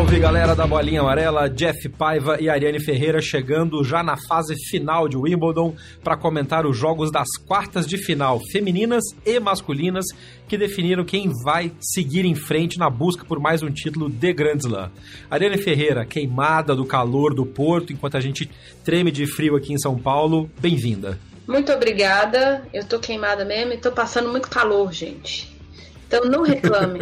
Salve galera da Bolinha Amarela, Jeff Paiva e Ariane Ferreira chegando já na fase final de Wimbledon para comentar os jogos das quartas de final femininas e masculinas que definiram quem vai seguir em frente na busca por mais um título de Grand Slam. Ariane Ferreira, queimada do calor do Porto enquanto a gente treme de frio aqui em São Paulo, bem-vinda. Muito obrigada, eu tô queimada mesmo e tô passando muito calor, gente. Então não reclame.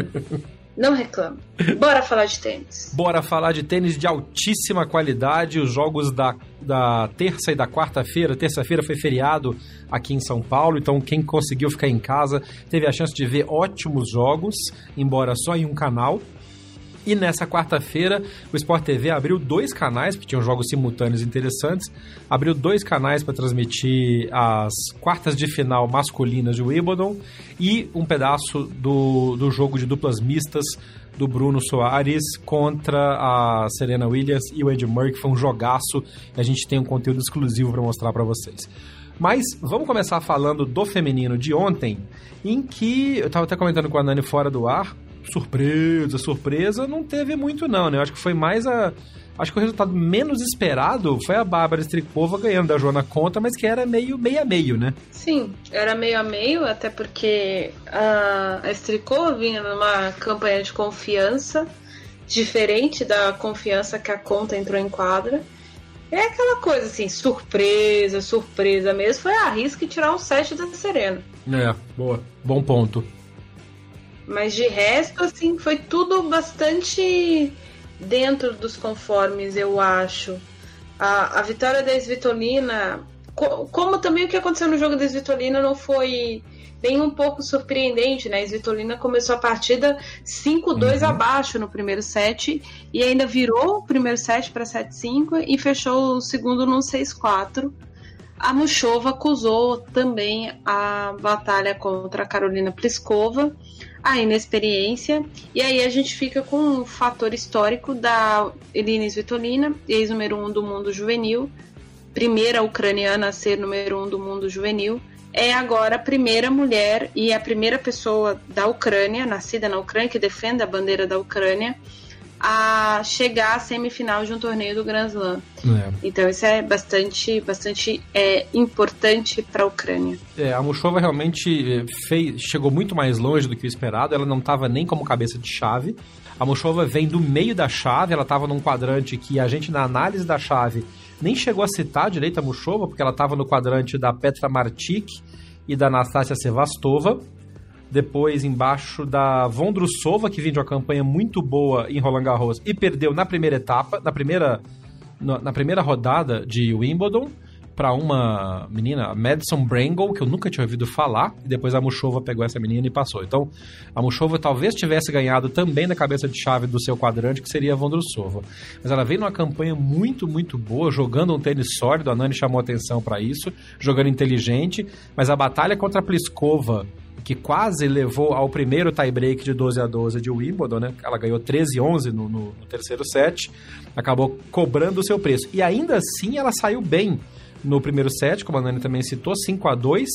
Não reclame. Bora falar de tênis. Bora falar de tênis de altíssima qualidade. Os jogos da, da terça e da quarta-feira. Terça-feira foi feriado aqui em São Paulo, então quem conseguiu ficar em casa teve a chance de ver ótimos jogos, embora só em um canal. E nessa quarta-feira, o Sport TV abriu dois canais, porque tinham jogos simultâneos interessantes. Abriu dois canais para transmitir as quartas de final masculinas de Wimbledon e um pedaço do, do jogo de duplas mistas do Bruno Soares contra a Serena Williams e o Ed Murray, que foi um jogaço. E a gente tem um conteúdo exclusivo para mostrar para vocês. Mas vamos começar falando do feminino de ontem, em que eu estava até comentando com a Nani fora do ar surpresa, surpresa, não teve muito não, né? Eu acho que foi mais a... Acho que o resultado menos esperado foi a Bárbara Strikova ganhando da Joana Conta, mas que era meio meio a meio, né? Sim, era meio a meio, até porque a, a Strikova vinha numa campanha de confiança diferente da confiança que a Conta entrou em quadra. É aquela coisa assim, surpresa, surpresa mesmo. Foi a risca tirar o set da Serena. É, boa. Bom ponto. Mas de resto, assim, foi tudo bastante dentro dos conformes, eu acho. A, a vitória da Svitolina, co como também o que aconteceu no jogo da Svitolina não foi bem um pouco surpreendente, né? A Svitolina começou a partida 5-2 uhum. abaixo no primeiro set e ainda virou o primeiro set para 7-5 e fechou o segundo num 6-4. A Mushova acusou também a batalha contra a Carolina Pliskova a inexperiência. E aí a gente fica com um fator histórico da Elina Svitolina, ex-número um do mundo juvenil, primeira ucraniana a ser número um do mundo juvenil. É agora a primeira mulher e a primeira pessoa da Ucrânia, nascida na Ucrânia, que defende a bandeira da Ucrânia, a chegar à semifinal de um torneio do Grand Slam. É. Então isso é bastante, bastante é, importante para a Ucrânia. É, a Mushova realmente é, fez, chegou muito mais longe do que o esperado. Ela não estava nem como cabeça de chave. A Mushova vem do meio da chave. Ela estava num quadrante que a gente na análise da chave nem chegou a citar direito a Mushova, porque ela estava no quadrante da Petra Martic e da Anastasia Sevastova depois embaixo da Vondrusova, que vinha de uma campanha muito boa em Roland Garros e perdeu na primeira etapa, na primeira, na primeira rodada de Wimbledon para uma menina, Madison Brangle, que eu nunca tinha ouvido falar, e depois a Mushova pegou essa menina e passou. Então, a Mushova talvez tivesse ganhado também na cabeça de chave do seu quadrante, que seria a Vondrusova. Mas ela veio numa campanha muito, muito boa, jogando um tênis sólido, a Nani chamou atenção para isso, jogando inteligente, mas a batalha contra a Pliskova que quase levou ao primeiro tie-break de 12 a 12 de Wimbledon, né? Ela ganhou 13 a 11 no, no, no terceiro set, acabou cobrando o seu preço. E ainda assim ela saiu bem no primeiro set, como a Nani também citou, 5 a 2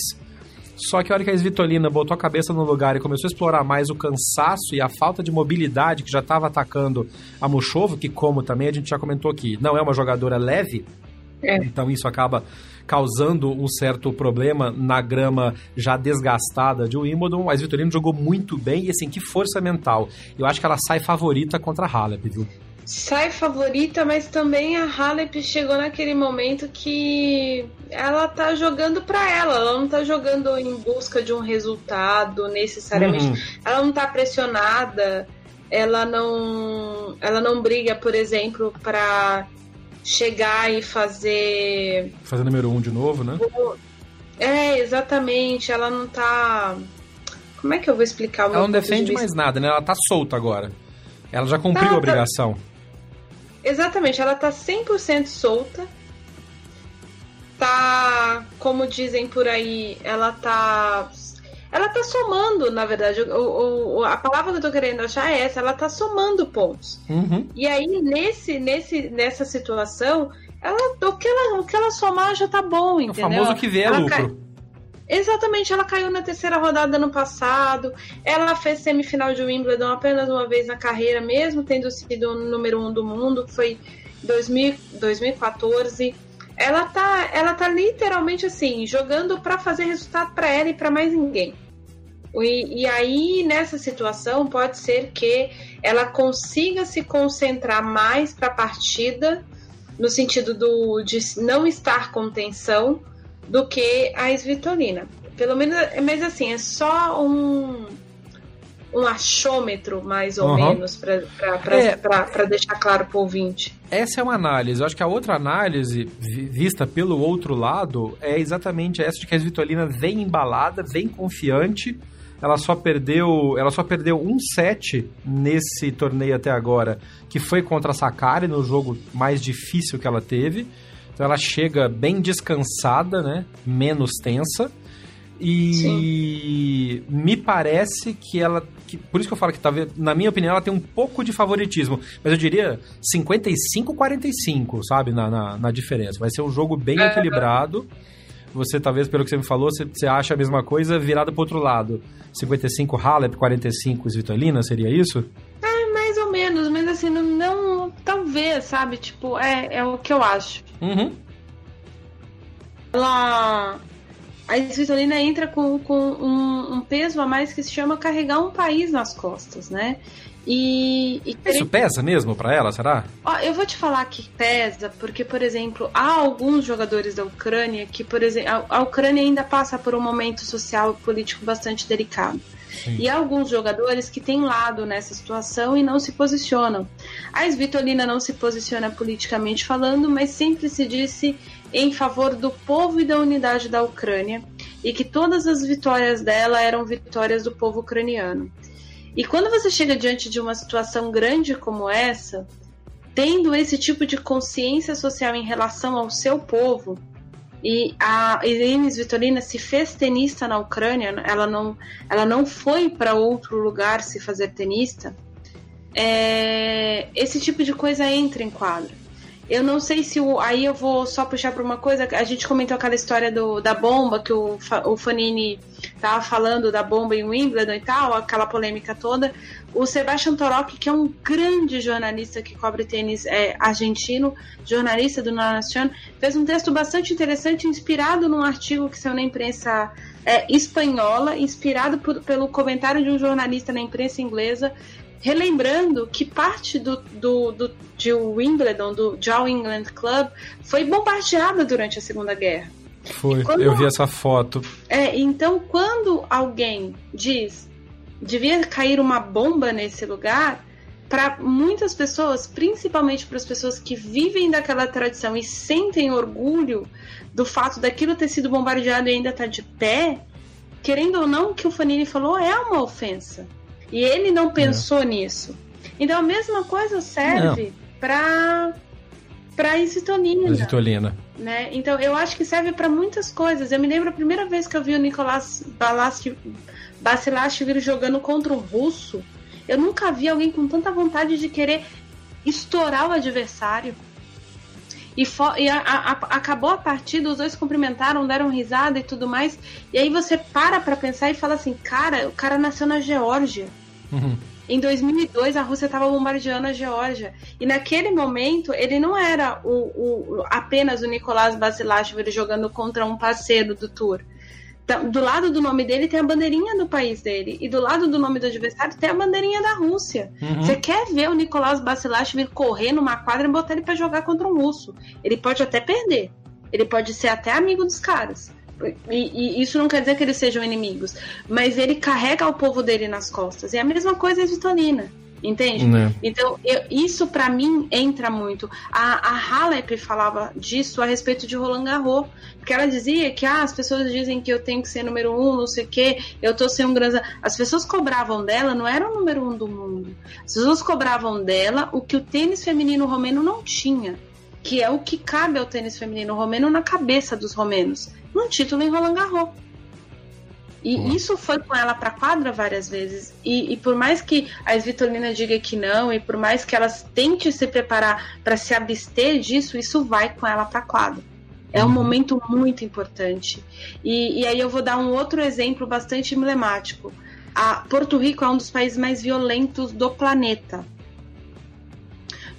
só que a hora que a Svitolina botou a cabeça no lugar e começou a explorar mais o cansaço e a falta de mobilidade que já estava atacando a Mushova, que como também a gente já comentou aqui, não é uma jogadora leve, é. então isso acaba causando um certo problema na grama já desgastada de Wimbledon. Mas Vitorino jogou muito bem e assim, que força mental. Eu acho que ela sai favorita contra a Halep, viu? sai favorita, mas também a Halep chegou naquele momento que ela tá jogando para ela, ela não tá jogando em busca de um resultado necessariamente. Uhum. Ela não tá pressionada, ela não ela não briga, por exemplo, para chegar e fazer fazer número um de novo, né? É, exatamente, ela não tá como é que eu vou explicar o Ela não defende de mais nada, né? Ela tá solta agora. Ela já cumpriu tá, a obrigação. Tá... Exatamente, ela tá 100% solta. Tá, como dizem por aí, ela tá ela tá somando, na verdade. O, o, a palavra que eu tô querendo achar é essa, ela tá somando pontos. Uhum. E aí, nesse, nesse, nessa situação, ela, o, que ela, o que ela somar já tá bom, entendeu? O famoso que vê é lucro. Cai... Exatamente, ela caiu na terceira rodada no passado. Ela fez semifinal de Wimbledon apenas uma vez na carreira, mesmo tendo sido o número um do mundo, que foi 2000, 2014. Ela tá, ela tá literalmente assim, jogando para fazer resultado para ela e para mais ninguém. E, e, aí, nessa situação, pode ser que ela consiga se concentrar mais para a partida, no sentido do, de não estar com tensão, do que a Svitolina. Pelo menos, mas assim, é só um, um achômetro, mais ou uhum. menos, para é, deixar claro para o ouvinte. Essa é uma análise. Eu acho que a outra análise, vista pelo outro lado, é exatamente essa de que a Svitolina vem embalada, vem confiante. Ela só perdeu, ela só perdeu um set nesse torneio até agora, que foi contra a Sakari, no jogo mais difícil que ela teve. Então ela chega bem descansada, né? Menos tensa. E Sim. me parece que ela. Que, por isso que eu falo que, talvez, na minha opinião, ela tem um pouco de favoritismo. Mas eu diria 55-45, sabe? Na, na, na, diferença. Vai ser um jogo bem é, equilibrado. Você, talvez, pelo que você me falou, você, você acha a mesma coisa virada pro outro lado. 55 Halep, 45 Svitolina, seria isso? É, mais ou menos, mas assim, não, não talvez, sabe? Tipo, é, é o que eu acho. Uhum. Ela. A Svitolina entra com, com um, um, peso a mais que se chama carregar um país nas costas, né? E, e Isso pesa mesmo para ela, será? Ó, eu vou te falar que pesa, porque, por exemplo, há alguns jogadores da Ucrânia que, por exemplo, a, a Ucrânia ainda passa por um momento social e político bastante delicado. Sim. E há alguns jogadores que têm lado nessa situação e não se posicionam. A Svitolina não se posiciona politicamente falando, mas sempre se disse em favor do povo e da unidade da Ucrânia e que todas as vitórias dela eram vitórias do povo ucraniano. E quando você chega diante de uma situação grande como essa, tendo esse tipo de consciência social em relação ao seu povo, e a Irene Svitolina se fez tenista na Ucrânia, ela não, ela não foi para outro lugar se fazer tenista. É, esse tipo de coisa entra em quadro. Eu não sei se o. Aí eu vou só puxar para uma coisa. A gente comentou aquela história do, da bomba que o, o Fanini tava falando da bomba em Wimbledon e tal, aquela polêmica toda. O Sebastian Torok, que é um grande jornalista que cobre tênis é, argentino, jornalista do Nación, fez um texto bastante interessante, inspirado num artigo que saiu na imprensa é, espanhola, inspirado por, pelo comentário de um jornalista na imprensa inglesa, relembrando que parte do, do, do de Wimbledon, do Joe England Club, foi bombardeada durante a Segunda Guerra. Foi, quando, eu vi essa foto. É, então quando alguém diz devia cair uma bomba nesse lugar, para muitas pessoas, principalmente para as pessoas que vivem daquela tradição e sentem orgulho do fato daquilo ter sido bombardeado e ainda estar tá de pé, querendo ou não, o que o Fanini falou é uma ofensa. E ele não pensou é. nisso. Então a mesma coisa serve para para isitolina. Isitolina. Né? Então eu acho que serve para muitas coisas. Eu me lembro a primeira vez que eu vi o Nicolás Basilashvili jogando contra o russo. Eu nunca vi alguém com tanta vontade de querer estourar o adversário. E, e a, a, acabou a partida, os dois cumprimentaram, deram risada e tudo mais. E aí você para pra pensar e fala assim: cara, o cara nasceu na Geórgia. Uhum. Em 2002, a Rússia estava bombardeando a Geórgia. E naquele momento, ele não era o, o apenas o Nicolás Basilashvili jogando contra um parceiro do Tour. Tá, do lado do nome dele tem a bandeirinha do país dele. E do lado do nome do adversário tem a bandeirinha da Rússia. Uhum. Você quer ver o Nicolás Bacilash vir correr numa quadra e botar ele para jogar contra um russo. Ele pode até perder. Ele pode ser até amigo dos caras. E, e, isso não quer dizer que eles sejam inimigos. Mas ele carrega o povo dele nas costas. E a mesma coisa é Vitorina. Entende? Né? Então, eu, isso para mim entra muito. A, a Halep falava disso a respeito de Roland Garros. Porque ela dizia que ah, as pessoas dizem que eu tenho que ser número um, não sei o quê, eu tô sem um grande. As pessoas cobravam dela, não era o número um do mundo. As pessoas cobravam dela o que o tênis feminino romeno não tinha. Que é o que cabe ao tênis feminino romeno na cabeça dos romenos. Um título em Roland Garros. E isso foi com ela para quadra várias vezes. E, e, por mais que a Svitolina diga que não, e por mais que elas tente se preparar para se abster disso, isso vai com ela para quadra. É um uhum. momento muito importante. E, e aí eu vou dar um outro exemplo bastante emblemático. A Porto Rico é um dos países mais violentos do planeta.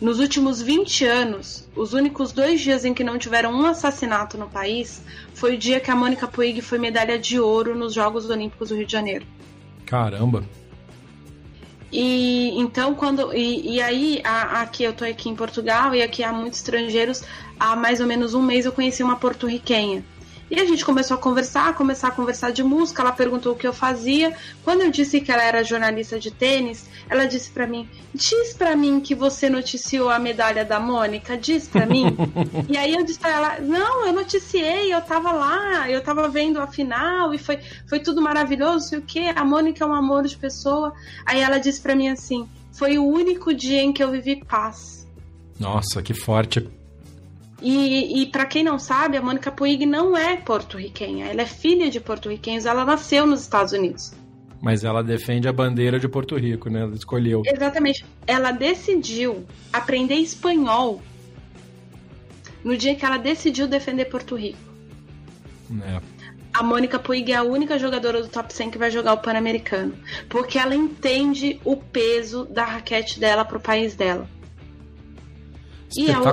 Nos últimos 20 anos, os únicos dois dias em que não tiveram um assassinato no país foi o dia que a Mônica Puig foi medalha de ouro nos Jogos Olímpicos do Rio de Janeiro. Caramba! E então quando e, e aí a, aqui eu tô aqui em Portugal e aqui há muitos estrangeiros há mais ou menos um mês eu conheci uma porto-riquenha e a gente começou a conversar, começar a conversar de música. Ela perguntou o que eu fazia. Quando eu disse que ela era jornalista de tênis, ela disse para mim: "Diz para mim que você noticiou a medalha da Mônica, diz para mim". e aí eu disse para ela: "Não, eu noticiei, eu tava lá, eu tava vendo a final e foi foi tudo maravilhoso, sei o quê. A Mônica é um amor de pessoa". Aí ela disse para mim assim: "Foi o único dia em que eu vivi paz". Nossa, que forte. E, e para quem não sabe, a Mônica Puig não é porto-riquenha. Ela é filha de porto-riquenhos. Ela nasceu nos Estados Unidos. Mas ela defende a bandeira de Porto Rico, né? Ela escolheu. Exatamente. Ela decidiu aprender espanhol no dia que ela decidiu defender Porto Rico. É. A Mônica Puig é a única jogadora do top 100 que vai jogar o Pan-Americano. Porque ela entende o peso da raquete dela pro país dela. E a, a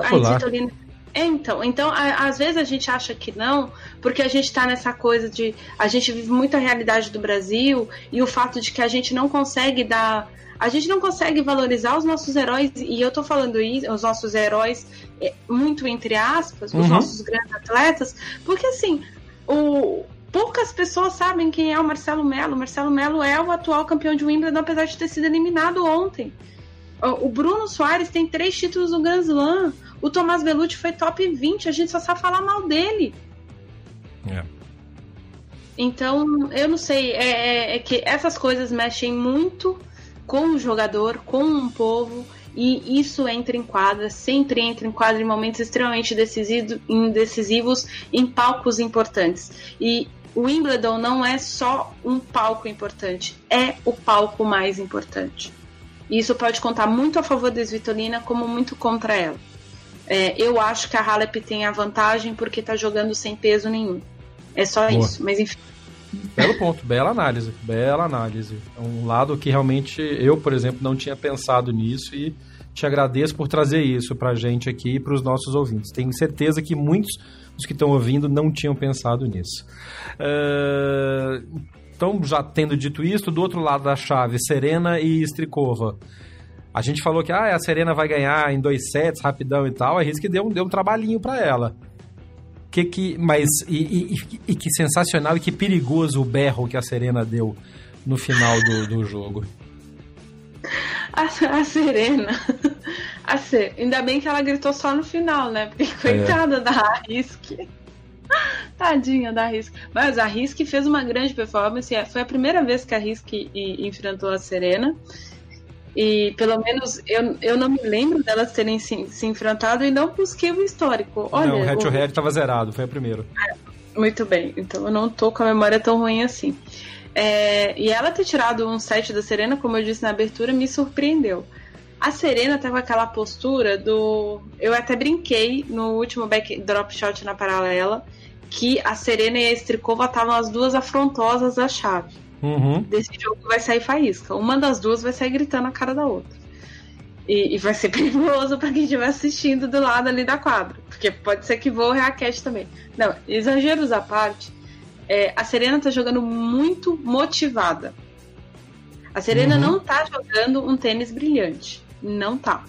é, então, então a, às vezes a gente acha que não, porque a gente está nessa coisa de a gente vive muita realidade do Brasil e o fato de que a gente não consegue dar, a gente não consegue valorizar os nossos heróis e eu tô falando isso, os nossos heróis é, muito entre aspas, os uhum. nossos grandes atletas, porque assim, o poucas pessoas sabem quem é o Marcelo Melo. O Marcelo Melo é o atual campeão de Wimbledon, apesar de ter sido eliminado ontem. O Bruno Soares tem três títulos no Grand Slam. O Tomás Belucci foi top 20, a gente só sabe falar mal dele. É. Então, eu não sei, é, é, é, que essas coisas mexem muito com o jogador, com um povo, e isso entra em quadra, sempre entra em quadra em momentos extremamente decisivos em palcos importantes. E o Wimbledon não é só um palco importante, é o palco mais importante. E isso pode contar muito a favor da Svitolina, como muito contra ela. É, eu acho que a Halep tem a vantagem porque está jogando sem peso nenhum. É só Boa. isso, mas enfim. Belo ponto, bela análise, bela análise. É um lado que realmente eu, por exemplo, não tinha pensado nisso e te agradeço por trazer isso para a gente aqui e para os nossos ouvintes. Tenho certeza que muitos dos que estão ouvindo não tinham pensado nisso. Uh, então, já tendo dito isso, do outro lado da chave, Serena e Strikova. A gente falou que ah, a Serena vai ganhar em dois sets, rapidão e tal. A Risque deu, deu um trabalhinho para ela. Que que, mas, e, e, e, que sensacional e que perigoso o berro que a Serena deu no final do, do jogo. A, a Serena. A Ser, ainda bem que ela gritou só no final, né? Porque é. coitada é. da Risque. Tadinha da Risk. Mas a Risk fez uma grande performance. Foi a primeira vez que a Risk enfrentou a Serena. E pelo menos eu, eu não me lembro delas terem se, se enfrentado e não busquei o histórico. Olha, não, o head to head estava zerado, foi a primeira. É, muito bem, então eu não tô com a memória tão ruim assim. É, e ela ter tirado um set da Serena, como eu disse na abertura, me surpreendeu. A Serena tava aquela postura do. Eu até brinquei no último back drop shot na paralela que a Serena e a Strikova estavam as duas afrontosas da chave. Uhum. Desse jogo vai sair faísca. Uma das duas vai sair gritando a cara da outra. E, e vai ser perigoso para quem estiver assistindo do lado ali da quadra. Porque pode ser que voe raquete também. Não, exageros à parte. é, a Serena tá jogando muito motivada. A Serena uhum. não tá jogando um tênis brilhante. Não tá.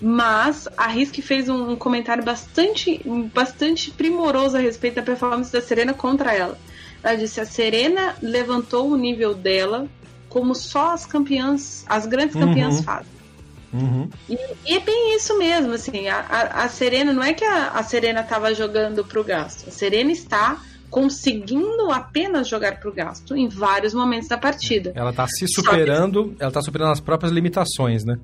Mas a Risk fez um, comentário bastante, bastante primoroso a respeito da performance da Serena contra ela. Ela disse: a Serena levantou o nível dela como só as campeãs, as grandes campeãs uhum. fazem. Uhum. E, e, é bem isso mesmo, assim, a, a, a Serena, não é que a, a Serena estava jogando para o gasto, a Serena está conseguindo apenas jogar para o gasto em vários momentos da partida. Ela está se superando, que... ela está superando as próprias limitações, né?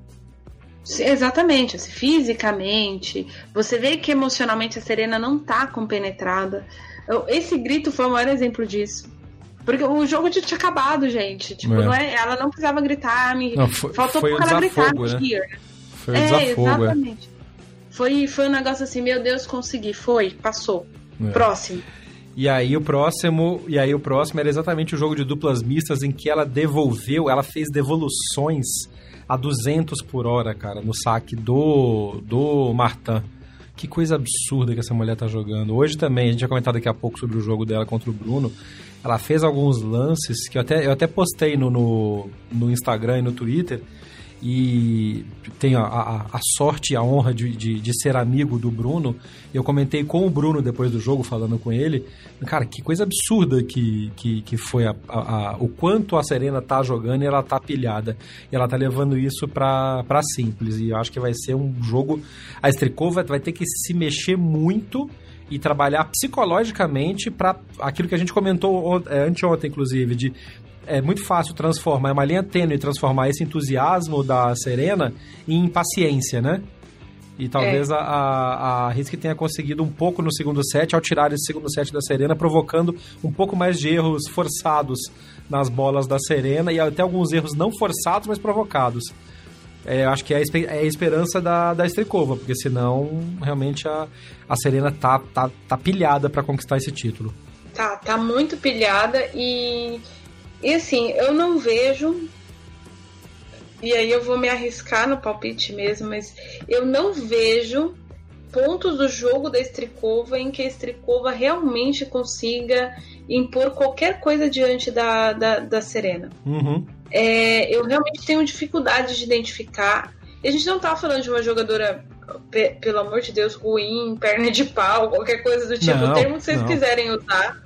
Exatamente, assim, fisicamente. Você vê que emocionalmente a Serena não está compenetrada. Esse grito foi o maior exemplo disso. Porque o jogo tinha acabado, gente. Tipo, é. Não é, ela não precisava gritar. Me... Não, foi, Faltou foi ela gritar. Né? Foi é, desafogo, é. exatamente. É. Foi, foi um negócio assim, meu Deus, consegui. Foi, passou. É. Próximo. E aí o próximo, e aí o próximo era exatamente o jogo de duplas mistas em que ela devolveu, ela fez devoluções a 200 por hora, cara, no saque do do Martin. Que coisa absurda que essa mulher tá jogando. Hoje também, a gente vai comentar daqui a pouco sobre o jogo dela contra o Bruno. Ela fez alguns lances que eu até, eu até postei no, no, no Instagram e no Twitter e tenho a, a, a, sorte e a honra de, de, de, ser amigo do Bruno. Eu comentei com o Bruno depois do jogo, falando com ele. Cara, que coisa absurda que, que, que foi a, a, o quanto a Serena tá jogando e ela tá pilhada. E ela tá levando isso pra, pra simples. E eu acho que vai ser um jogo. A Strikova vai ter que se mexer muito e trabalhar psicologicamente para aquilo que a gente comentou é, anteontem, inclusive, de é muito fácil transformar, é uma linha tênue transformar esse entusiasmo da Serena em impaciência, né? E talvez é. a, a, a Risk tenha conseguido um pouco no segundo set, ao tirar esse segundo set da Serena, provocando um pouco mais de erros forçados nas bolas da Serena e até alguns erros não forçados, mas provocados. É, acho que é a, é a esperança da, da Strikova, porque senão realmente a, a Serena tá, tá, tá pilhada para conquistar esse título. Tá, tá muito pilhada e e assim, eu não vejo. E aí eu vou me arriscar no palpite mesmo, mas eu não vejo pontos do jogo da Strikova em que a Strikova realmente consiga impor qualquer coisa diante da, da, da Serena. Uhum. É, eu realmente tenho dificuldade de identificar. E a gente não tá falando de uma jogadora, pelo amor de Deus, ruim, perna de pau, qualquer coisa do tipo, não, o termo que vocês não. quiserem usar.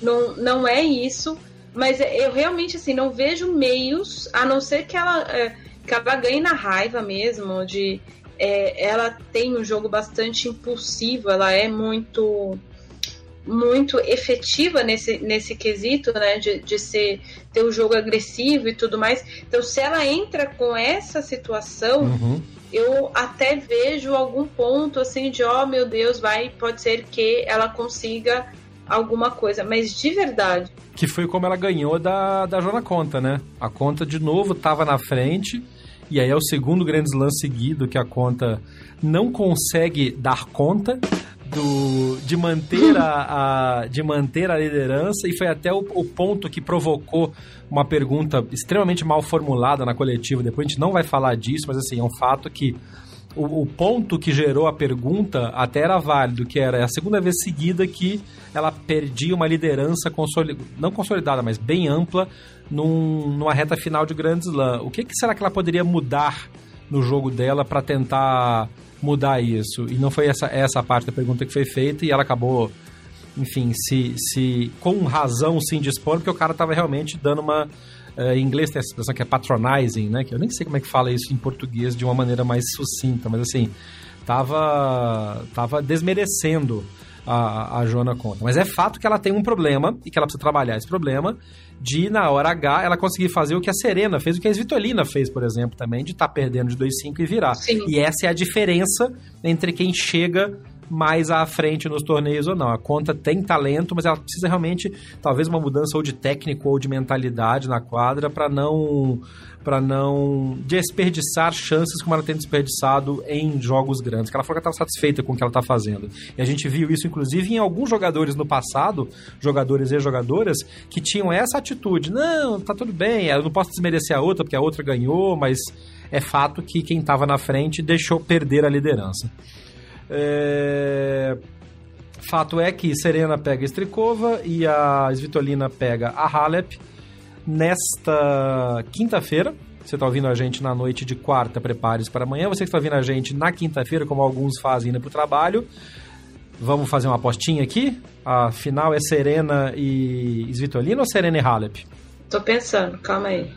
Não, não é isso. Mas eu realmente, assim, não vejo meios, a não ser que ela, é, que ela ganhe na raiva mesmo, de... É, ela tem um jogo bastante impulsivo, ela é muito muito efetiva nesse, nesse quesito, né, de, de ser, ter o um jogo agressivo e tudo mais. Então, se ela entra com essa situação, uhum. eu até vejo algum ponto assim de, oh, meu Deus, vai, pode ser que ela consiga alguma coisa, mas de verdade. Que foi como ela ganhou da, da Jona Conta, né? A Conta de novo estava na frente, e aí é o segundo grande slam seguido que a Conta não consegue dar conta do, de, manter a, a, de manter a liderança, e foi até o, o ponto que provocou uma pergunta extremamente mal formulada na coletiva. Depois a gente não vai falar disso, mas assim, é um fato que o, o, ponto que gerou a pergunta até era válido, que era a segunda vez seguida que ela perdia uma liderança não consolidada, mas bem ampla num, numa reta final de Grand Slam. O que, que será que ela poderia mudar no jogo dela para tentar mudar isso? E não foi essa, essa parte da pergunta que foi feita e ela acabou, enfim, se, se com razão se indispor, porque o cara estava realmente dando uma em inglês tem essa expressão que é patronizing, né? Que eu nem sei como é que fala isso em português de uma maneira mais sucinta, mas assim, tava, tava desmerecendo a, a Joana Conta. Mas é fato que ela tem um problema e que ela precisa trabalhar esse problema de, na hora H, ela conseguir fazer o que a Serena fez, o que a Svitolina fez, por exemplo, também, de estar tá perdendo de 2-5 e virar. Sim. E essa é a diferença entre quem chega mais à frente nos torneios ou não. A conta tem talento, mas ela precisa realmente, talvez, uma mudança ou de técnico ou de mentalidade na quadra para não para não desperdiçar chances como ela tem desperdiçado em jogos grandes. Que ela falou que estava satisfeita com o que ela está fazendo. E a gente viu isso, inclusive, em alguns jogadores no passado, jogadores e jogadoras, que tinham essa atitude. Não, tá tudo bem, eu não posso desmerecer a outra, porque a outra ganhou, mas é fato que quem estava na frente deixou perder a liderança. É... Fato é que Serena pega Strikova e a Svitolina pega a Halep nesta quinta-feira. Você está ouvindo a gente na noite de quarta, prepare-se para amanhã. Você que está ouvindo a gente na quinta-feira, como alguns fazem indo para o trabalho. Vamos fazer uma apostinha aqui? A final é Serena e Svitolina ou Serena e Halep? Tô pensando, calma aí.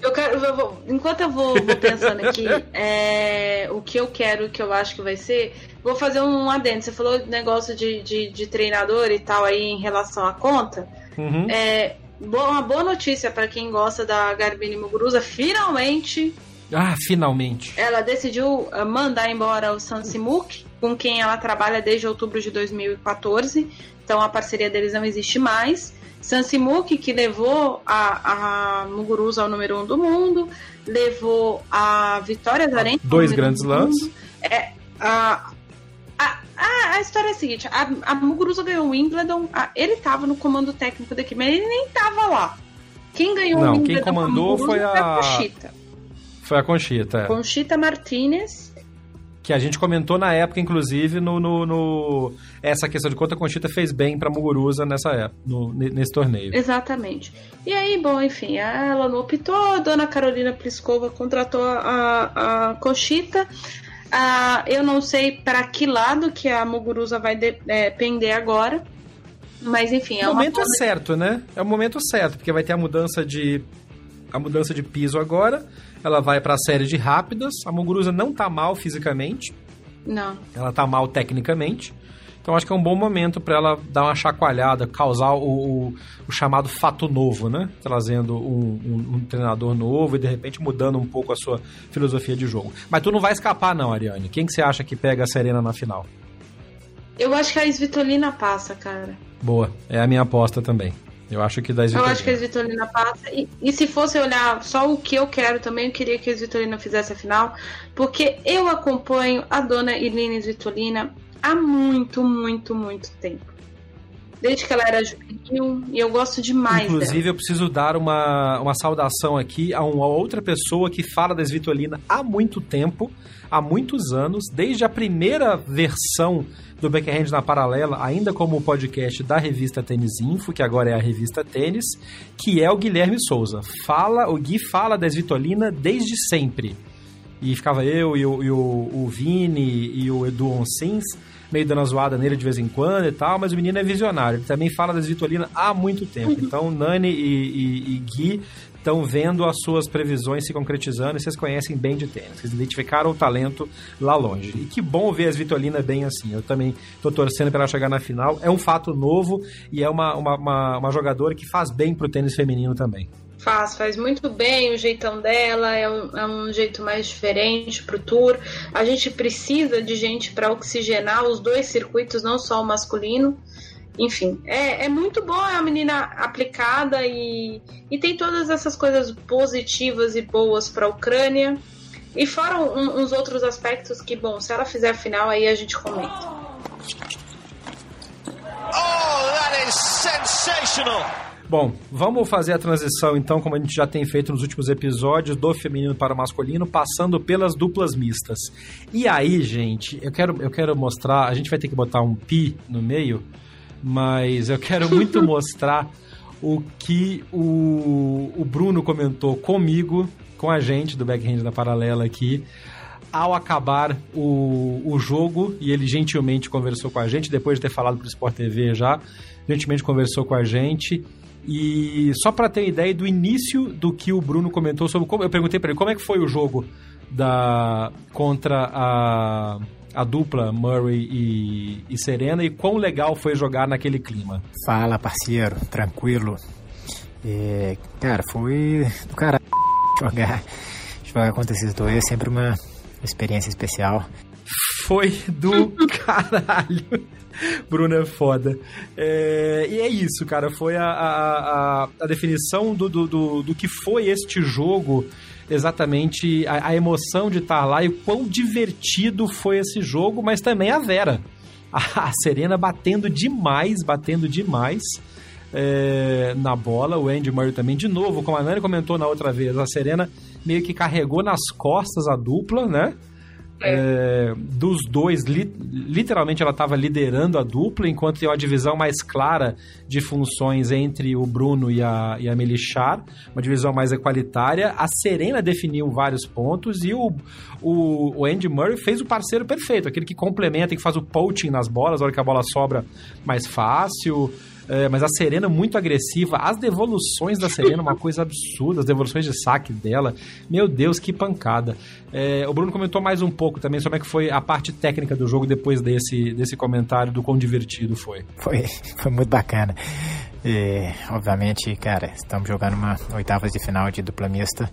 Eu quero, eu vou, enquanto eu vou, vou pensando aqui, é, o que eu quero, o que eu acho que vai ser, vou fazer um adendo. Você falou negócio de, de, de treinador e tal aí em relação à conta. Uhum. É, uma boa notícia para quem gosta da Garbine Muguruza, finalmente ah, finalmente. Ela decidiu uh, mandar embora o Sam Simuk, com quem ela trabalha desde outubro de 2014. Então a parceria deles não existe mais. Sam Simuk, que levou a, a Muguruza ao número um do mundo, levou a Vitória Zarenka. Dois grandes lances. É, a, a, a, história é a seguinte: a, a Muguruza ganhou o Wimbledon, a, ele estava no comando técnico daqui, mas ele nem estava lá. Quem ganhou Não, o Wimbledon quem comandou foi a... foi a Conchita. Foi a Conchita. É. Conchita Martinez. Que a gente comentou na época, inclusive, no, no, no... essa questão de quanto a Conchita fez bem pra Muguruza nessa época, no, nesse torneio. Exatamente. E aí, bom, enfim, ela não optou, a dona Carolina Pliskova contratou a, a Conchita. Ah, eu não sei para que lado que a Muguruza vai de, é, pender agora. Mas enfim, é o momento é certo, né? É o momento certo, porque vai ter a mudança de a mudança de piso agora. Ela vai para a série de rápidas. A Muguruza não tá mal fisicamente. Não. Ela tá mal tecnicamente. Então acho que é um bom momento para ela dar uma chacoalhada, causar o, o, o, chamado fato novo, né? Trazendo um, um, um, treinador novo e de repente mudando um pouco a sua filosofia de jogo. Mas tu não vai escapar, não, Ariane. Quem que você acha que pega a Serena na final? Eu acho que a Svitolina passa, cara. Boa, é a minha aposta também. Eu acho que da Eu acho que a Svitolina passa. E, e, se fosse olhar só o que eu quero também, eu queria que a Svitolina fizesse a final. Porque eu acompanho a dona Eline Svitolina há muito, muito, muito tempo. Desde que ela era juvenil, e eu gosto demais Inclusive, dela. eu preciso dar uma, uma saudação aqui a uma outra pessoa que fala da Svitolina há muito tempo, há muitos anos, desde a primeira versão do Backhand na Paralela, ainda como podcast da revista Tênis Info, que agora é a revista Tênis, que é o Guilherme Souza. Fala, o Gui fala da Svitolina desde sempre. E ficava eu e o, e o, o Vini e o Edu Onsins meio dando uma zoada nele de vez em quando e tal, mas o menino é visionário. Ele também fala das Vitolinas há muito tempo. Então, Nani e, e, e Gui estão vendo as suas previsões se concretizando e vocês conhecem bem de tênis. Vocês identificaram o talento lá longe. E que bom ver as Vitolinas bem assim. Eu também estou torcendo para ela chegar na final. É um fato novo e é uma, uma, uma, uma jogadora que faz bem para o tênis feminino também. Faz, faz muito bem o jeitão dela, é um, é um jeito mais diferente pro tour. A gente precisa de gente para oxigenar os dois circuitos, não só o masculino. Enfim, é, é muito bom, é uma menina aplicada e, e tem todas essas coisas positivas e boas para a Ucrânia. E fora um, uns outros aspectos que, bom, se ela fizer a final, aí a gente comenta. Oh, that is sensational! Bom, vamos fazer a transição então, como a gente já tem feito nos últimos episódios, do feminino para o masculino, passando pelas duplas mistas. E aí, gente, eu quero, eu quero mostrar, a gente vai ter que botar um pi no meio, mas eu quero muito mostrar o que o, o Bruno comentou comigo, com a gente do Backhand da Paralela aqui, ao acabar o, o jogo, e ele gentilmente conversou com a gente, depois de ter falado para o Sport TV já, gentilmente conversou com a gente e só para ter ideia do início do que o Bruno comentou sobre como eu perguntei para ele como é que foi o jogo da contra a, a dupla Murray e, e Serena e quão legal foi jogar naquele clima. Fala, parceiro, tranquilo. É, cara, foi do caralho jogar, jogar contra esses dois, é sempre uma experiência especial. Foi do caralho. Bruno é foda. É, e é isso, cara. Foi a, a, a definição do, do, do, do, que foi este jogo. Exatamente a, a emoção de estar lá e o quão divertido foi esse jogo, mas também a Vera. A, a Serena batendo demais, batendo demais. É, na bola, o Andy Murray também, de novo, como a Nani comentou na outra vez, a Serena meio que carregou nas costas a dupla, né? É, dos dois, li, literalmente ela estava liderando a dupla, enquanto tem uma divisão mais clara de funções entre o Bruno e a, e a Melichar, uma divisão mais equalitária. A Serena definiu vários pontos e o, o, o Andy Murray fez o parceiro perfeito, aquele que complementa, que faz o poaching nas bolas, a hora que a bola sobra mais fácil. É, mas a Serena muito agressiva. As devoluções da Serena, uma coisa absurda. As devoluções de saque dela. Meu Deus, que pancada. É, o Bruno comentou mais um pouco também sobre como é que foi a parte técnica do jogo depois desse, desse comentário do quão divertido foi. Foi, foi muito bacana. E, obviamente, cara, estamos jogando uma oitava de final de dupla mista.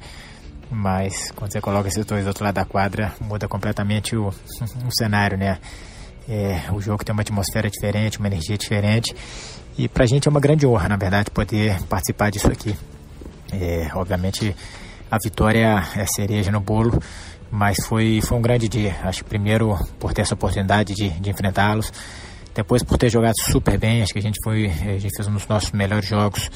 Mas quando você coloca esses dois do outro lado da quadra, muda completamente o, o cenário, né? É, o jogo tem uma atmosfera diferente, uma energia diferente. E para a gente é uma grande honra, na verdade, poder participar disso aqui. É, obviamente, a vitória é cereja no bolo, mas foi, foi um grande dia. Acho que primeiro por ter essa oportunidade de, de enfrentá-los, depois por ter jogado super bem. Acho que a gente foi, a gente fez um dos nossos melhores jogos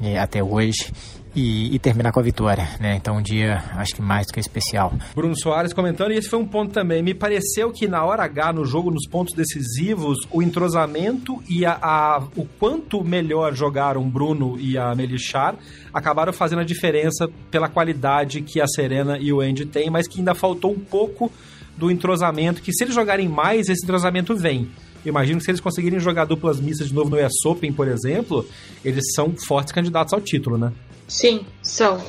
é, até hoje e, e, terminar com a vitória, né? Então um dia acho que mais do que especial. Bruno Soares comentando, e esse foi um ponto também. Me pareceu que na hora H no jogo, nos pontos decisivos, o entrosamento e a, a o quanto melhor jogaram Bruno e a Melichar acabaram fazendo a diferença pela qualidade que a Serena e o Andy têm, mas que ainda faltou um pouco do entrosamento, que se eles jogarem mais, esse entrosamento vem. imagino que se eles conseguirem jogar duplas mistas de novo no US Open, por exemplo, eles são fortes candidatos ao título, né? Sim, são.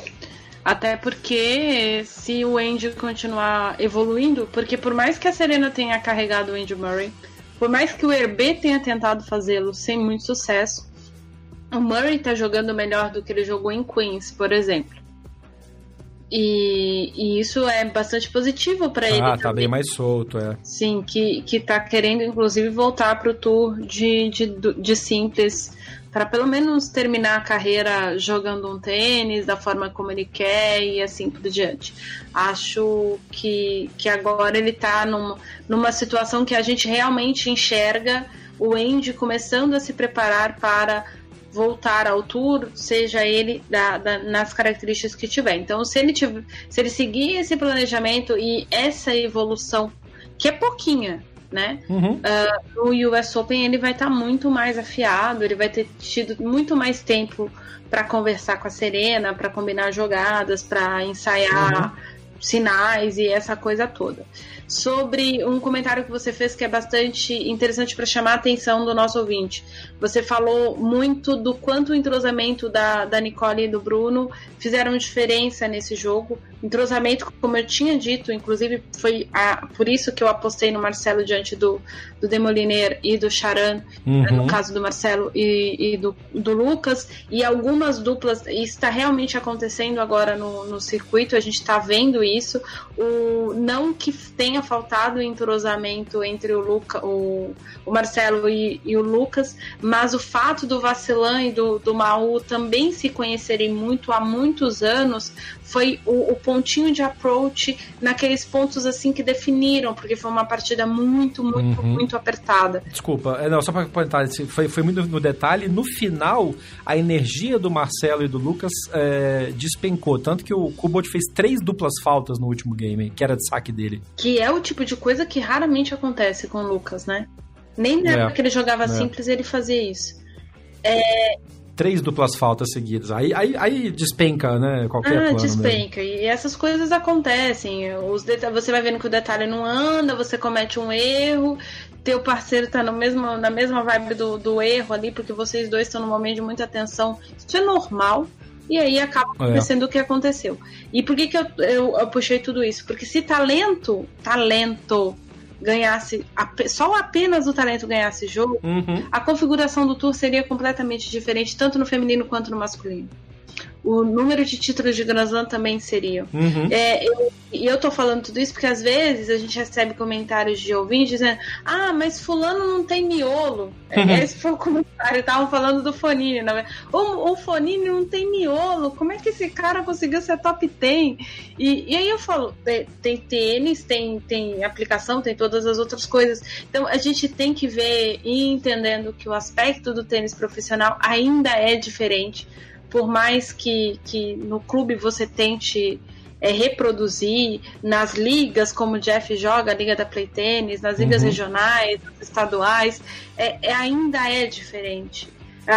Até porque se o Andy continuar evoluindo, porque por mais que a Serena tenha carregado o Andy Murray, por mais que o Herb tenha tentado fazê-lo sem muito sucesso, o Murray tá jogando melhor do que ele jogou em Queens, por exemplo. E, e isso é bastante positivo para ele. Ah, tá também. bem mais solto, é. Sim, que, que tá querendo inclusive voltar pro tour de, de, de simples para pelo menos terminar a carreira jogando um tênis da forma como ele quer e assim por diante. Acho que, que agora ele está num, numa situação que a gente realmente enxerga o Andy começando a se preparar para voltar ao tour, seja ele da, da, nas características que tiver. Então, se ele, tiver, se ele seguir esse planejamento e essa evolução, que é pouquinha, né? Uhum. Uh, no US Open ele vai estar tá muito mais afiado, ele vai ter tido muito mais tempo para conversar com a Serena, para combinar jogadas, para ensaiar uhum. Sinais e essa coisa toda sobre um comentário que você fez que é bastante interessante para chamar a atenção do nosso ouvinte. Você falou muito do quanto o entrosamento da, da Nicole e do Bruno fizeram diferença nesse jogo. Entrosamento, como eu tinha dito, inclusive foi a, por isso que eu apostei no Marcelo diante do, do Demoliner e do Charan, uhum. no caso do Marcelo e, e do, do, Lucas, e algumas duplas, está realmente acontecendo agora no, no circuito, a gente está vendo isso. O, não que tenha faltado entrosamento entre o, Luca, o, o Marcelo e, e, o Lucas, mas o fato do Vacilan e do, do Maú também se conhecerem muito há muitos anos foi o, o, pontinho de approach naqueles pontos assim que definiram, porque foi uma partida muito, muito, uhum. muito apertada. Desculpa, é, não, só para comentar, foi, foi muito no detalhe. No final, a energia do Marcelo e do Lucas é, despencou, tanto que o Kubot fez três duplas faltas no último game, que era de saque dele. Que é o tipo de coisa que raramente acontece com o Lucas, né? Nem na é. época que ele jogava é. simples ele fazia isso. É, três duplas faltas seguidas. Aí, aí, aí despenca, né? Qualquer ah, plano. despenca. Mesmo. E essas coisas acontecem. Os Você vai vendo que o detalhe não anda, você comete um erro, teu parceiro tá no mesmo, na mesma vibe do, do erro ali, porque vocês dois estão num momento de muita tensão. Isso é normal. E aí acaba é. acontecendo é. o que aconteceu. E por que, que eu, eu, eu puxei tudo isso? Porque se talento, talento ganhasse só apenas o talento ganhasse jogo, uhum. a configuração do tour seria completamente diferente, tanto no feminino quanto no masculino o número de títulos de Grand Slam também seriam. Uhum. É, eu, e eu tô falando tudo isso porque às vezes a gente recebe comentários de ouvintes dizendo: Ah, mas Fulano não tem miolo. Uhum. Esse foi o comentário, estavam falando do Fonini. Né? O, o Fonini não tem miolo, como é que esse cara conseguiu ser top 10? E, e aí eu falo: tem, tem tênis, tem, tem aplicação, tem todas as outras coisas. Então a gente tem que ver e entendendo que o aspecto do tênis profissional ainda é diferente por mais que, que no clube você tente é, reproduzir nas ligas como o Jeff joga, a Liga da Play Tennis, nas ligas uhum. regionais, estaduais, é, é, ainda é diferente. É.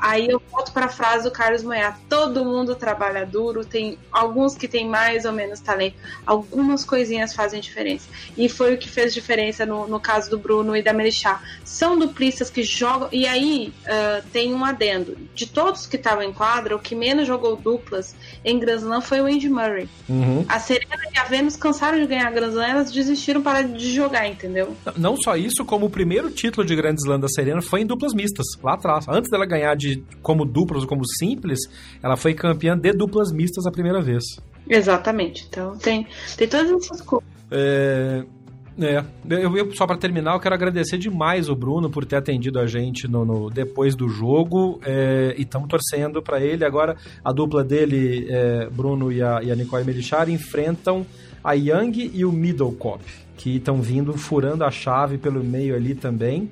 Aí eu volto para a frase do Carlos Moyá: todo mundo trabalha duro, tem alguns que têm mais ou menos talento, algumas coisinhas fazem diferença. E foi o que fez diferença no, no caso do Bruno e da Melechá. São duplistas que jogam. E aí uh, tem um adendo: de todos que estavam em quadra, o que menos jogou duplas em Grand Slam foi o Andy Murray. Uhum. A Serena e a Venus cansaram de ganhar Grand Slam, elas desistiram para de jogar, entendeu? Não só isso, como o primeiro título de Grand Slam da Serena foi em duplas mistas, lá atrás Antes dela ganhar de como duplas ou como simples, ela foi campeã de duplas mistas a primeira vez. Exatamente. Então tem, tem todas essas coisas. É, é, eu, eu só para terminar, eu quero agradecer demais o Bruno por ter atendido a gente no, no depois do jogo é, e estamos torcendo para ele. Agora a dupla dele, é, Bruno e a, e a Nicole Melichar, enfrentam a Young e o Middle Cop, que estão vindo furando a chave pelo meio ali também.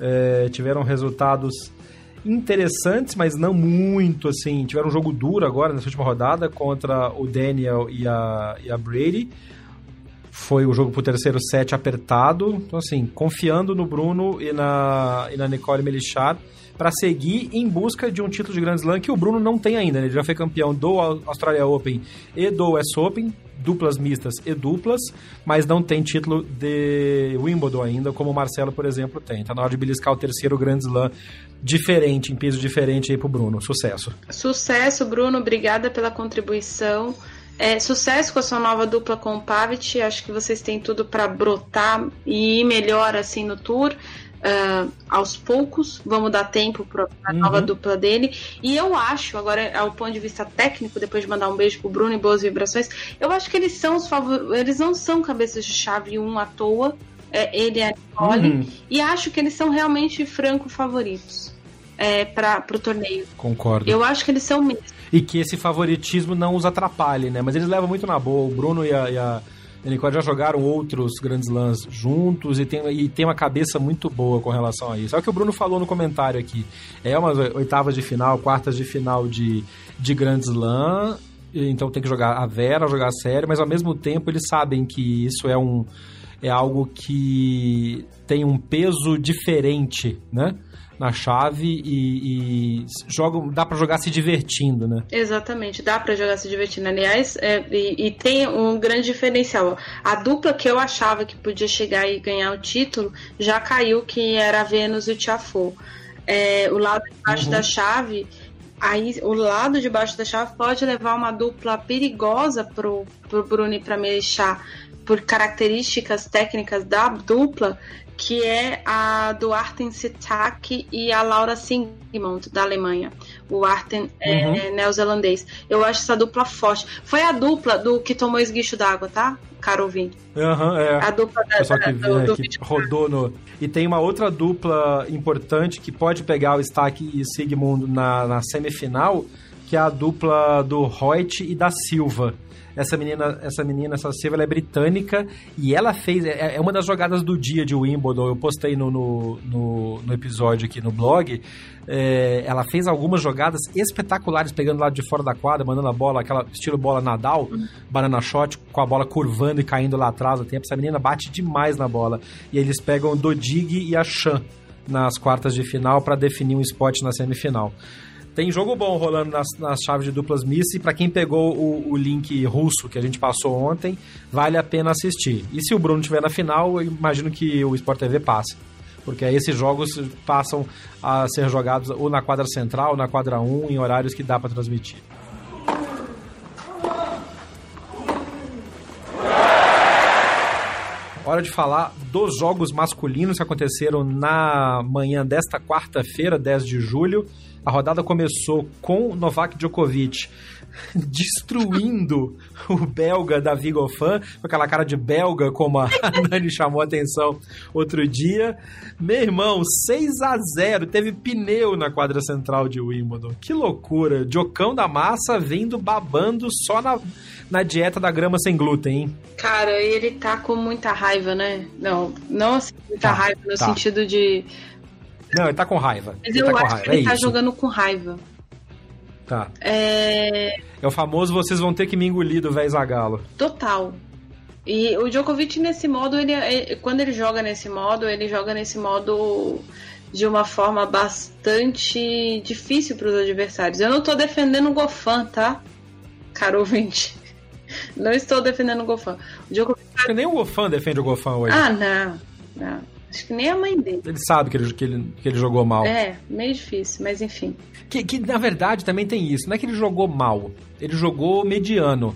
É, tiveram resultados interessantes, mas não muito, assim. Tiveram um jogo duro agora, nessa última rodada, contra o Daniel e a, e a Brady. Foi o jogo pro terceiro set apertado. Então, assim, confiando no Bruno e na, e na Nicole Melichar para seguir em busca de um título de Grand Slam que o Bruno não tem ainda. Né? Ele já foi campeão do Australia Open e do US Open, duplas mistas e duplas, mas não tem título de Wimbledon ainda, como o Marcelo, por exemplo, tem. Tá na hora de beliscar o terceiro Grand Slam diferente, em peso diferente aí pro Bruno. Sucesso. Sucesso, Bruno. Obrigada pela contribuição. É, sucesso com a sua nova dupla com o Pavic. Acho que vocês têm tudo para brotar e ir melhor assim no tour. Uh, aos poucos, vamos dar tempo para a uhum. nova dupla dele. E eu acho, agora, ao ponto de vista técnico, depois de mandar um beijo pro Bruno e boas vibrações, eu acho que eles são os favor... eles não são cabeças de chave um à toa. É, ele é a Nicole, uhum. e acho que eles são realmente franco favoritos é, para o torneio. Concordo. Eu acho que eles são mesmo. E que esse favoritismo não os atrapalhe, né? Mas eles levam muito na boa. O Bruno e a, e a Nicole já jogaram outros grandes lãs juntos e tem, e tem uma cabeça muito boa com relação a isso. É o que o Bruno falou no comentário aqui. É umas oitavas de final, quartas de final de, de grandes lãs então tem que jogar a Vera, jogar a sério, mas ao mesmo tempo eles sabem que isso é um é algo que tem um peso diferente, né? Na chave e, e joga, dá para jogar se divertindo, né? Exatamente, dá para jogar se divertindo. Aliás, é, e, e, tem um grande diferencial. A dupla que eu achava que podia chegar e ganhar o título já caiu, que era a Vênus e o Tiafoe. É, o lado de baixo uhum. da chave aí o lado de baixo da chave pode levar uma dupla perigosa pro, pro Bruno e pra Melechar por características técnicas da dupla que é a do Arten Sitak e a Laura Sigmund, da Alemanha. O Arten é, uhum. é neozelandês. Eu acho essa dupla forte. Foi a dupla do que tomou esguicho d'água, tá? Caro ouvinte. Aham, uhum, é. A dupla da, Só que, do, é, do que rodou no... E tem uma outra dupla importante que pode pegar o Stack e Sigmund na, na semifinal, que é a dupla do Reut e da Silva essa menina, essa menina, essa Silva, ela é britânica e ela fez. É, é, uma das jogadas do dia de Wimbledon. Eu postei no, no, no, no episódio aqui no blog. É, ela fez algumas jogadas espetaculares, pegando lá de fora da quadra, mandando a bola, aquela estilo bola Nadal, uhum. banana shot, com a bola curvando e caindo lá atrás tempo. Essa menina bate demais na bola. E eles pegam Dodig e a Chan nas quartas de final para definir um spot na semifinal. Tem jogo bom rolando nas, nas chaves de duplas miss e para quem pegou o, o, link russo que a gente passou ontem, vale a pena assistir. E se o Bruno estiver na final, eu imagino que o Sport TV passe. Porque aí esses jogos passam a ser jogados ou na quadra central, ou na quadra 1, em horários que dá para transmitir. Hora de falar dos jogos masculinos que aconteceram na manhã desta quarta-feira, 10 de julho. A rodada começou com Novak Djokovic destruindo o belga Davi Goffin, com aquela cara de belga, como a Nani chamou a atenção outro dia. Meu irmão, 6 a 0 teve pneu na quadra central de Wimbledon. Que loucura! Jocão da massa vindo babando só na, na dieta da grama sem glúten, hein? Cara, ele tá com muita raiva, né? Não, não assim, muita tá, raiva no tá. sentido de não, ele tá com raiva. Mas ele eu tá acho que ele é tá isso. jogando com raiva. Tá. É... é o famoso vocês vão ter que me engolir do véi Zagalo. Total. E o Djokovic nesse modo, ele, é, quando ele joga nesse modo, ele joga nesse modo de uma forma bastante difícil para os adversários. Eu não estou defendendo o Gofan, tá? Caro ouvinte. Não estou defendendo o Gofan. O Djokovic... Nem o Gofan defende o Gofan hoje. Ah, não. não. Acho que nem a mãe dele. Ele sabe que ele, que ele, que ele jogou mal. É, meio difícil, mas enfim. Que, que na verdade também tem isso. Não é que ele jogou mal. Ele jogou mediano.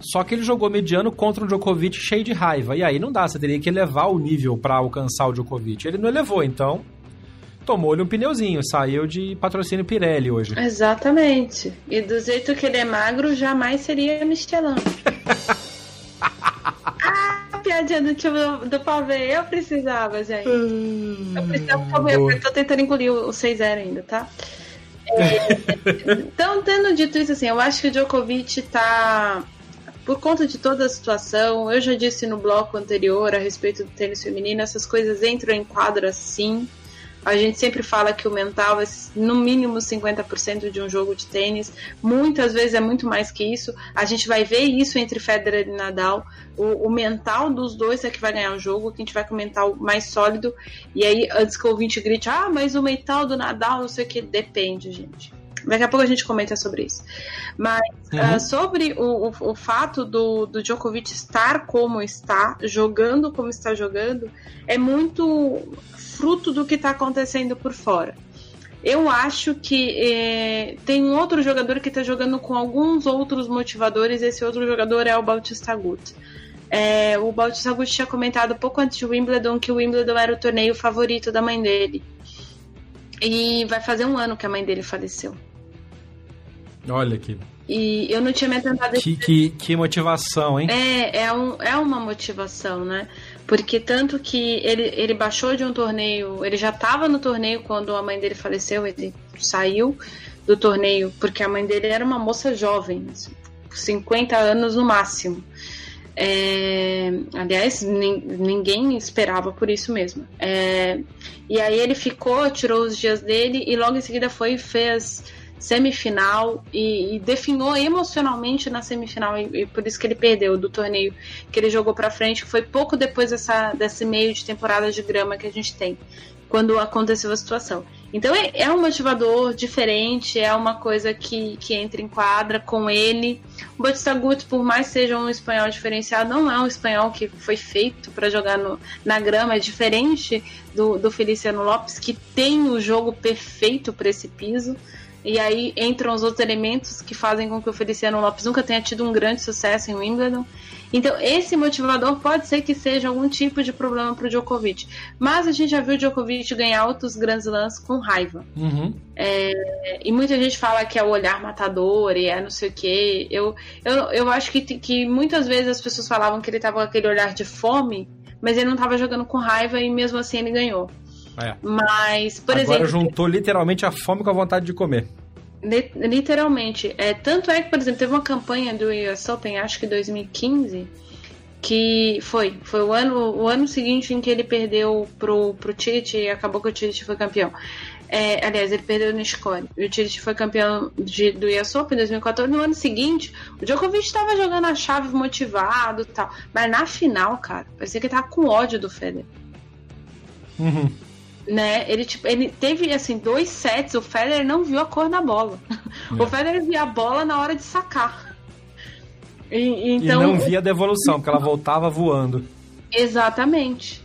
Só que ele jogou mediano contra um Djokovic cheio de raiva. E aí não dá, você teria que elevar o nível para alcançar o Djokovic. Ele não elevou, então tomou-lhe um pneuzinho, saiu de patrocínio Pirelli hoje. Exatamente. E do jeito que ele é magro, jamais seria Michelin. piadinha do tio do pavê. Eu precisava, gente. Eu precisava, por Eu tô tentando engolir o 6-0 ainda, tá? É, então, tendo dito isso, assim, eu acho que o Djokovic tá. Por conta de toda a situação, eu já disse no bloco anterior a respeito do tênis feminino, essas coisas entram em quadra sim. A gente sempre fala que o mental é no mínimo 50% de um jogo de tênis. Muitas vezes é muito mais que isso. A gente vai ver isso entre Federer e Nadal. O, o mental dos dois é que vai ganhar o jogo, que a gente vai com o mental mais sólido. E aí, antes que o ouvinte grite, ah, mas o mental do Nadal, não sei o que, depende, gente. Daqui a pouco a gente comenta sobre isso. Mas uhum. uh, sobre o, o, o, fato do, do Djokovic estar como está, jogando como está jogando, é muito fruto do que está acontecendo por fora. Eu acho que eh, tem um outro jogador que está jogando com alguns outros motivadores. Esse outro jogador é o Bautista Gut. É, o Bautista Gut tinha comentado pouco antes de Wimbledon que o Wimbledon era o torneio favorito da mãe dele. E vai fazer um ano que a mãe dele faleceu. Olha aqui. E eu não tinha me atentado. Que, que, que motivação, hein? É, é, um, é uma motivação, né? Porque tanto que ele, ele baixou de um torneio, ele já estava no torneio quando a mãe dele faleceu, ele saiu do torneio, porque a mãe dele era uma moça jovem, 50 assim, anos no máximo. É, aliás, ninguém esperava por isso mesmo. É, e aí ele ficou, tirou os dias dele e logo em seguida foi e fez semifinal e, e definhou emocionalmente na semifinal e, e, por isso que ele perdeu do torneio que ele jogou para frente, que foi pouco depois dessa, desse meio de temporada de grama que a gente tem, quando aconteceu a situação. Então é, é um motivador diferente, é uma coisa que, que entra em quadra com ele. O Batista Guto, por mais seja um espanhol diferenciado, não é um espanhol que foi feito para jogar no, na grama, é diferente do, do Feliciano Lopes, que tem o jogo perfeito para esse piso. E aí entram os outros elementos que fazem com que o Feliciano Lopes nunca tenha tido um grande sucesso em Wimbledon. Então, esse motivador pode ser que seja algum tipo de problema para o Djokovic. Mas a gente já viu o Djokovic ganhar outros grandes lances com raiva. Uhum. É, e muita gente fala que é o olhar matador e é não sei o quê. Eu, eu, eu acho que, que muitas vezes as pessoas falavam que ele estava com aquele olhar de fome, mas ele não estava jogando com raiva e mesmo assim ele ganhou. É. Mas, por Agora exemplo. Agora juntou literalmente a fome com a vontade de comer. Literalmente. É, tanto é que, por exemplo, teve uma campanha do US Open, acho que 2015, que foi. Foi o ano, o ano seguinte em que ele perdeu pro, pro Tite e acabou que o Tite foi campeão. É, aliás, ele perdeu no score. E o Tite foi campeão de, do US Open em 2014. No ano seguinte, o Djokovic estava jogando a chave motivado e tal. Mas na final, cara, parecia que ele tava com ódio do Federer. Uhum né? Ele, tipo, ele teve assim dois sets, o Federer não viu a cor da bola. É. O Federer via a bola na hora de sacar. E, então, e não via a devolução, porque ela voltava voando. Exatamente.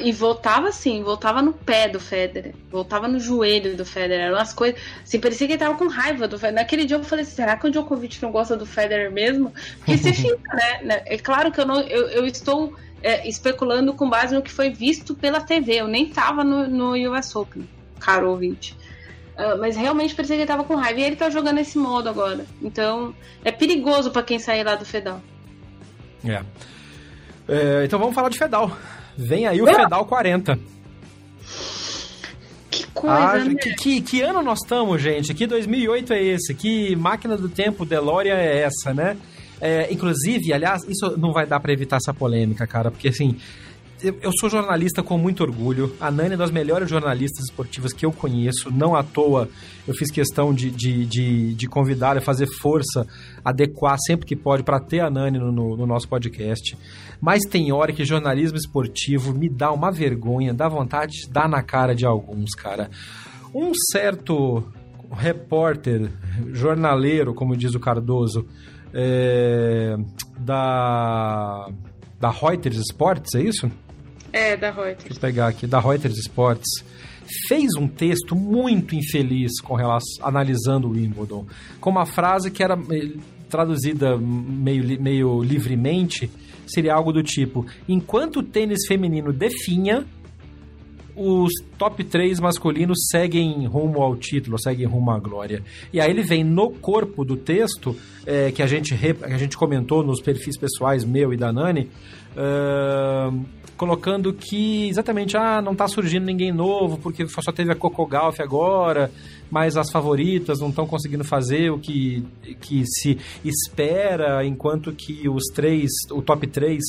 E voltava assim, voltava no pé do Federer, voltava no joelho do Federer, eram umas coisas. Assim, parecia que ele tava com raiva do Federer. Naquele dia eu falei assim, será que o Djokovic não gosta do Federer mesmo? Porque você fica, né? É claro que eu não. Eu, eu estou é, especulando com base no que foi visto pela TV. Eu nem tava no, no US Open, caro ouvinte. Uh, mas realmente parecia que ele tava com raiva. E ele tá jogando esse modo agora. Então é perigoso para quem sair lá do Fedal. É. é. Então vamos falar de Fedal. Vem aí o é. Fedal 40. Que coisa, ah, né? que, que, que, ano nós estamos, gente? Que 2008 é esse? Que máquina do tempo DeLorean é essa, né? É, inclusive, aliás, isso não vai dar para evitar essa polêmica, cara, porque assim, eu, sou jornalista com muito orgulho. A Nani é uma das melhores jornalistas esportivas que eu conheço. Não à toa eu fiz questão de, de, de, de convidar e fazer força, adequar sempre que pode para ter a Nani no, no, no, nosso podcast. Mas tem hora que jornalismo esportivo me dá uma vergonha, dá vontade de dar na cara de alguns, cara. Um certo repórter, jornaleiro, como diz o Cardoso, é, da, da Reuters Sports, é isso? É, da Reuters. Deixa eu pegar aqui, da Reuters Sports. Fez um texto muito infeliz com relação, analisando o Wimbledon, com uma frase que era eh, traduzida meio, meio livremente, seria algo do tipo: enquanto o tênis feminino definha, os top 3 masculinos seguem rumo ao título, seguem rumo à glória. E aí ele vem no corpo do texto, é, que, a gente que a gente comentou nos perfis pessoais meu e da Nani, uh, colocando que exatamente, ah, não está surgindo ninguém novo, porque só teve a Coco Golf agora, mas as favoritas não estão conseguindo fazer o que, que se espera, enquanto que os três, o top 3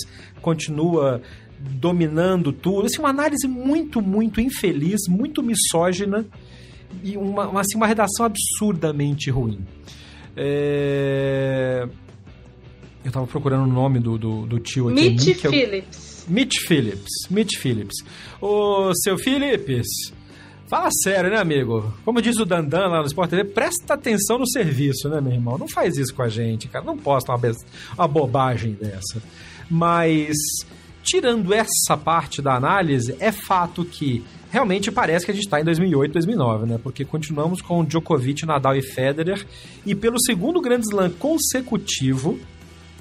continua dominando tudo. Assim, uma análise muito, muito infeliz, muito misógina e uma, assim, uma redação absurdamente ruim. É... Eu tava procurando o nome do, do, do tio aqui. Mitch Phillips. Mitch Phillips. Mitch Phillips. Ô, seu Phillips, fala sério, né, amigo? Como diz o Dandan lá no Sport TV, presta atenção no serviço, né, meu irmão? Não faz isso com a gente, cara. Não posta uma, uma bobagem dessa. Mas, tirando essa parte da análise, é fato que realmente parece que a gente está em 2008, 2009, né? Porque continuamos com Djokovic, Nadal e Federer e pelo segundo Grand Slam consecutivo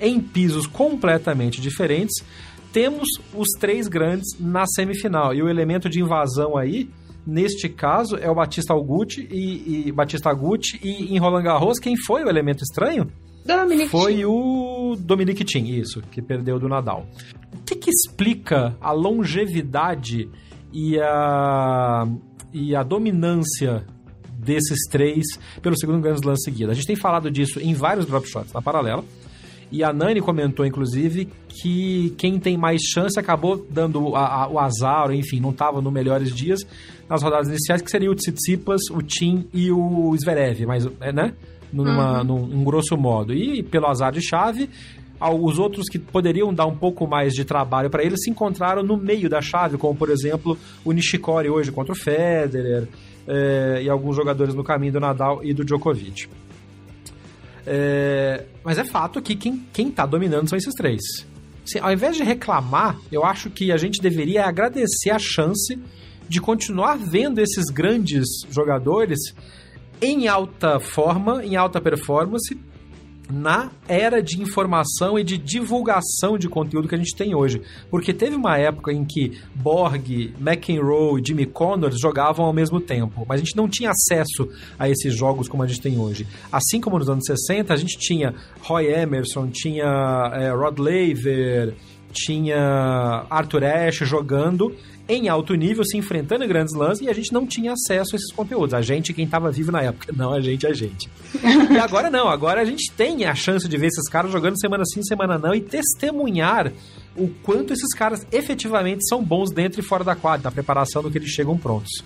em pisos completamente diferentes, temos os três grandes na semifinal. E o elemento de invasão aí, neste caso, é o Batista Aguti e, e Batista Aguti e em Roland Garros, quem foi o elemento estranho? Dominic foi Thiem. o Dominic Thiem, isso, que perdeu do Nadal. O que, que explica a longevidade e a, e a dominância desses três pelo segundo Grand Slam seguido? A gente tem falado disso em vários drop shots na paralela. E a Nani comentou, inclusive, que quem tem mais chance acabou dando a, a, o azar, enfim, não estava nos melhores dias nas rodadas iniciais, que seria o Tsitsipas, o Tim e o Zverev, mas, é, né? Numa, uhum. num, num grosso modo. E pelo azar de chave, os outros que poderiam dar um pouco mais de trabalho para eles se encontraram no meio da chave, como por exemplo o Nishikori hoje contra o Federer é, e alguns jogadores no caminho do Nadal e do Djokovic. É, mas é fato que quem, quem tá dominando são esses três. Assim, ao invés de reclamar, eu acho que a gente deveria agradecer a chance de continuar vendo esses grandes jogadores em alta forma, em alta performance, na era de informação e de divulgação de conteúdo que a gente tem hoje. Porque teve uma época em que Borg, McEnroe e Jimmy Connors jogavam ao mesmo tempo, mas a gente não tinha acesso a esses jogos como a gente tem hoje. Assim como nos anos 60, a gente tinha Roy Emerson, tinha é, Rod Laver, tinha Arthur Ashe jogando em alto nível, se enfrentando em grandes lãs, e a gente não tinha acesso a esses conteúdos. A gente, quem estava vivo na época, não a gente, a gente. e agora não, agora a gente tem a chance de ver esses caras jogando semana sim, semana não, e testemunhar o quanto esses caras efetivamente são bons dentro e fora da quadra, da preparação do que eles chegam prontos.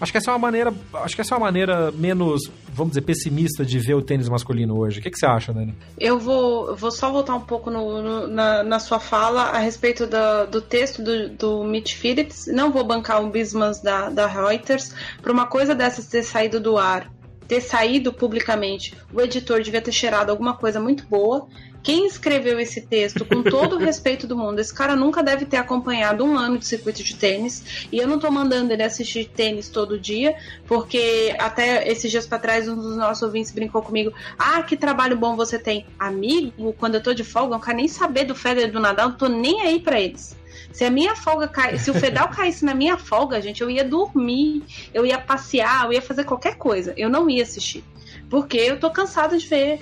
Acho que essa é uma maneira, acho que essa é uma maneira menos, vamos dizer, pessimista de ver o tênis masculino hoje. O que, que você acha, Dani? Eu vou, vou só voltar um pouco no, no, na, na, sua fala a respeito do, texto do, do Mitch Phillips. Não vou bancar o Bismans da, da Reuters para uma coisa dessas ter saído do ar ter saído publicamente, o editor devia ter cheirado alguma coisa muito boa quem escreveu esse texto, com todo o respeito do mundo, esse cara nunca deve ter acompanhado um ano de circuito de tênis. E eu não tô mandando ele assistir tênis todo dia, porque até esses dias para trás um dos nossos ouvintes brincou comigo: Ah, que trabalho bom você tem. Amigo, quando eu tô de folga, eu não quero nem saber do Federer do Nadal, não tô nem aí para eles. Se a minha folga cai, se o Fedal caísse na minha folga, gente, eu ia dormir, eu ia passear, eu ia fazer qualquer coisa. Eu não ia assistir. Porque eu tô cansada de ver.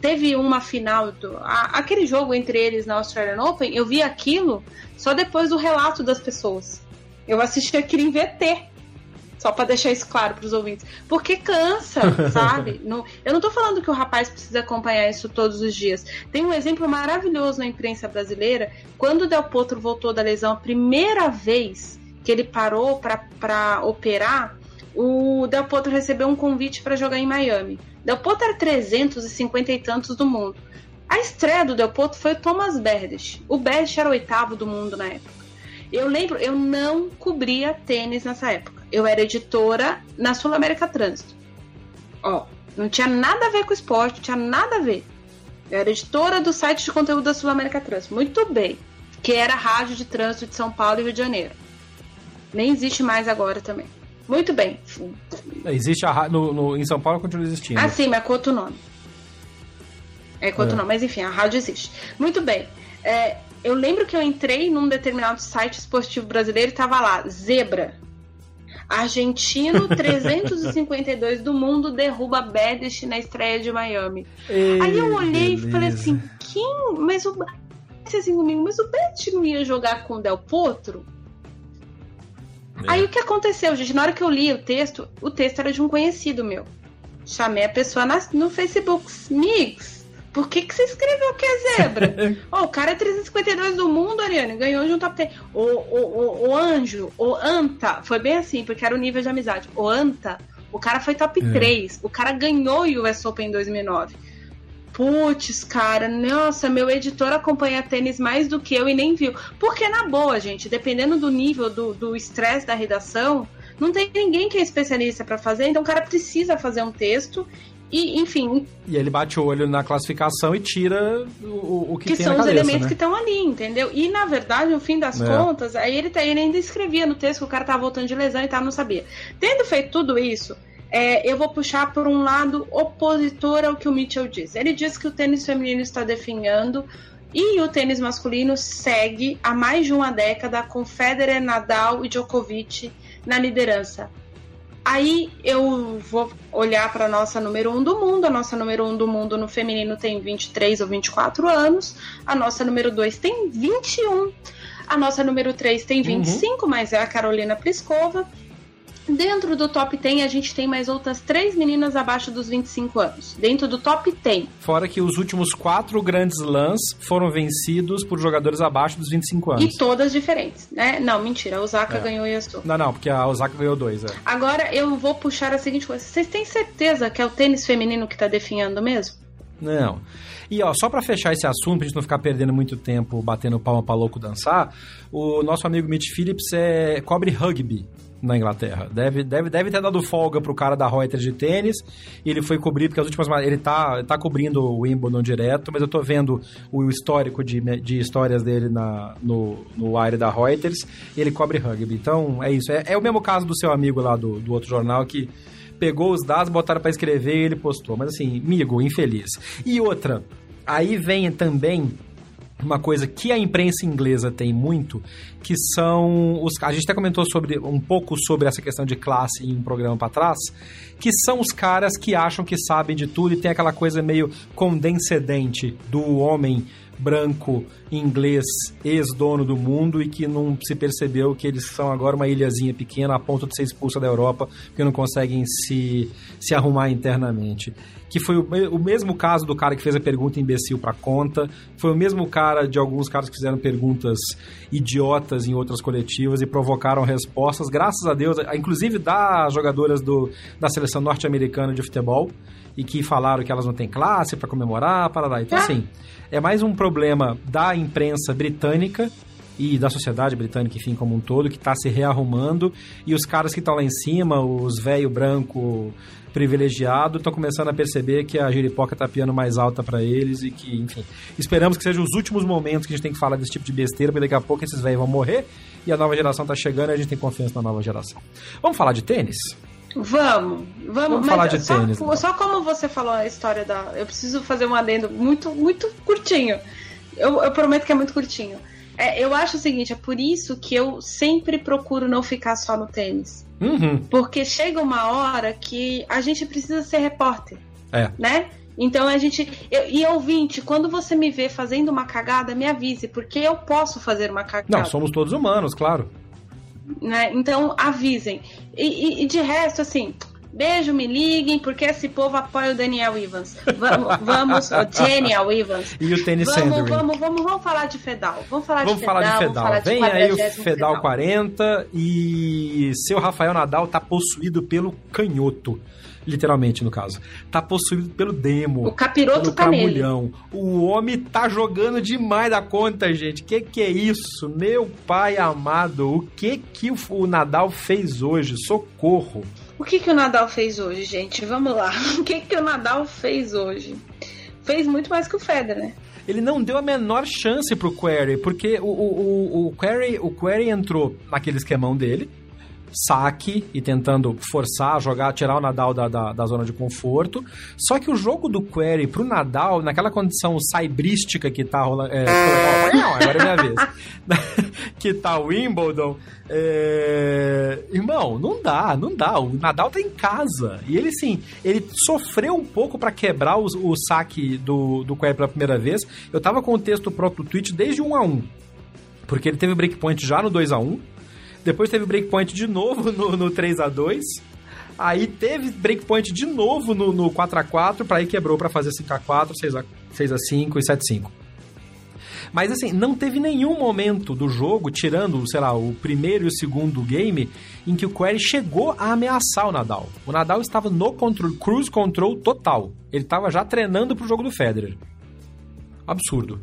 Teve uma final, aquele jogo entre eles na Australian Open, eu vi aquilo só depois do relato das pessoas. Eu assisti aquilo em VT. Só para deixar isso claro para os ouvintes. Porque cansa, sabe? Não, eu não tô falando que o rapaz precisa acompanhar isso todos os dias. Tem um exemplo maravilhoso na imprensa brasileira. Quando o Del Potro voltou da lesão a primeira vez que ele parou para operar, o Del Potro recebeu um convite para jogar em Miami. Del Potro era 350 e tantos do mundo. A estreia do Del Potro foi o Thomas Berdych. O Berdych era o oitavo do mundo na época. Eu lembro, eu não cobria tênis nessa época. Eu era editora na Sul América Trânsito. Ó, não tinha nada a ver com esporte, não tinha nada a ver. Eu era editora do site de conteúdo da Sul América Trânsito. Muito bem. Que era a Rádio de Trânsito de São Paulo e Rio de Janeiro. Nem existe mais agora também. Muito bem. Existe a no, no, em São Paulo continua existindo. Ah, sim, mas com outro nome. É com outro é. nome, mas enfim, a rádio existe. Muito bem. É, eu lembro que eu entrei num determinado site esportivo brasileiro e tava lá, zebra. Argentino 352 do mundo derruba Bedish na estreia de Miami. Ei, Aí eu olhei beleza. e falei assim, quem? Mas o assim comigo, mas o Bedish não ia jogar com o Del Potro? É. Aí o que aconteceu, gente? Na hora que eu li o texto, o texto era de um conhecido meu. Chamei a pessoa na, no Facebook. Mix, por que, que você escreveu que é zebra? oh, o cara é 352 do mundo, Ariane, ganhou de um top 10. O, o, o, o Anjo, o Anta, foi bem assim, porque era o nível de amizade. O Anta, o cara foi top é. 3. O cara ganhou o US Open em 2009 putz, cara, nossa, meu editor acompanha tênis mais do que eu e nem viu. Porque, na boa, gente, dependendo do nível do estresse da redação, não tem ninguém que é especialista para fazer, então o cara precisa fazer um texto e, enfim. E ele bate o olho na classificação e tira o, o que, que tem são os cabeça, elementos né? que estão ali, entendeu? E na verdade, no fim das é. contas, aí ele, tá, ele ainda escrevia no texto que o cara tava voltando de lesão e tal, não sabia. Tendo feito tudo isso, é, eu vou puxar por um lado opositor ao que o Mitchell diz. Ele diz que o tênis feminino está definhando e o tênis masculino segue há mais de uma década com Federer, Nadal e Djokovic na liderança. Aí eu vou olhar para a nossa número 1 um do mundo. A nossa número 1 um do mundo no feminino tem 23 ou 24 anos. A nossa número 2 tem 21. A nossa número 3 tem 25, uhum. mas é a Carolina Pliskova. Dentro do top 10, a gente tem mais outras três meninas abaixo dos 25 anos. Dentro do top 10. Fora que os últimos quatro grandes lãs foram vencidos por jogadores abaixo dos 25 anos. E todas diferentes, né? Não, mentira. A Osaka é. ganhou e a Não, não, porque a Osaka ganhou dois, é. Agora eu vou puxar a seguinte coisa. Vocês têm certeza que é o tênis feminino que tá definhando mesmo? Não. E ó, só para fechar esse assunto, pra gente não ficar perdendo muito tempo batendo palma pra louco dançar, o nosso amigo Mitch Phillips é, cobre rugby na Inglaterra. Deve, deve, deve ter dado folga pro cara da Reuters de tênis. E ele foi cobrir, porque as últimas. Ele tá, tá cobrindo o Wimbledon direto, mas eu tô vendo o histórico de, de histórias dele na, no, no Wire da Reuters. E ele cobre rugby. Então é isso. É, é o mesmo caso do seu amigo lá do, do outro jornal que pegou os dados, botaram para escrever e ele postou. Mas assim, amigo, infeliz. E outra, aí vem também uma coisa que a imprensa inglesa tem muito, que são os a gente até comentou sobre um pouco sobre essa questão de classe em um programa para trás, que são os caras que acham que sabem de tudo e tem aquela coisa meio condescendente do homem branco inglês ex-dono do mundo e que não se percebeu que eles são agora uma ilhazinha pequena a ponto de ser expulsa da Europa porque não conseguem se, se arrumar internamente que foi o, o mesmo caso do cara que fez a pergunta imbecil para conta, foi o mesmo cara de alguns caras que fizeram perguntas idiotas em outras coletivas e provocaram respostas, graças a Deus, inclusive das jogadoras do, da seleção norte-americana de futebol, e que falaram que elas não têm classe para comemorar, para lá. Então, é. assim, é mais um problema da imprensa britânica e da sociedade britânica, enfim, como um todo, que está se rearrumando, e os caras que estão lá em cima, os velho branco privilegiado, estão começando a perceber que a giripoca está piando mais alta para eles e que, enfim, esperamos que sejam os últimos momentos que a gente tem que falar desse tipo de besteira, porque daqui a pouco esses velhos vão morrer e a nova geração está chegando e a gente tem confiança na nova geração. Vamos falar de tênis? Vamos, vamos, vamos falar de só, tênis. Então. Só como você falou a história da. Eu preciso fazer um adendo muito, muito curtinho. Eu, eu prometo que é muito curtinho. É, eu acho o seguinte, é por isso que eu sempre procuro não ficar só no tênis. Uhum. Porque chega uma hora que a gente precisa ser repórter. É. Né? Então a gente. Eu, e ouvinte, quando você me vê fazendo uma cagada, me avise, porque eu posso fazer uma cagada. Não, somos todos humanos, claro. né? Então avisem. E, e, e de resto, assim, Beijo, me liguem, porque esse povo apoia o Daniel Evans. Vamos, vamos o Daniel Evans. E o Tennis vamos, Sandering. vamos, vamos, vamos falar de Fedal. Vamos falar Vamos de falar Fedal. de Fedal. Falar Vem de aí o 40º Fedal 40 e seu Rafael Nadal tá possuído pelo canhoto. Literalmente, no caso. Tá possuído pelo demo. O capiroto tá nele. camulhão. O homem tá jogando demais da conta, gente. Que que é isso? Meu pai amado, o que que o Nadal fez hoje? Socorro. O que, que o Nadal fez hoje, gente? Vamos lá. O que, que o Nadal fez hoje? Fez muito mais que o Federer, né? Ele não deu a menor chance pro Query, porque o, o, o, o, Query, o Query entrou naquele esquemão dele, saque e tentando forçar, jogar, tirar o Nadal da, da, da, zona de conforto. Só que o jogo do Query pro Nadal, naquela condição saibrística que tá rolando. É, não, agora é minha vez. que tá o Wimbledon. É... Irmão, não dá, não dá. O Nadal tá em casa. E ele, sim, ele sofreu um pouco para quebrar o, o, saque do, do Query pela primeira vez. Eu tava com o texto próprio do tweet desde 1 a 1 Porque ele teve breakpoint já no 2 a 1 depois teve breakpoint de novo no, no 3 a 2 Aí teve breakpoint de novo no, no 4x4, para aí quebrou para fazer 5x4, 6x5 e 7x5. Mas assim, não teve nenhum momento do jogo, tirando, sei lá, o primeiro e o segundo game, em que o Query chegou a ameaçar o Nadal. O Nadal estava no control, cruise control total. Ele estava já treinando pro jogo do Federer. Absurdo.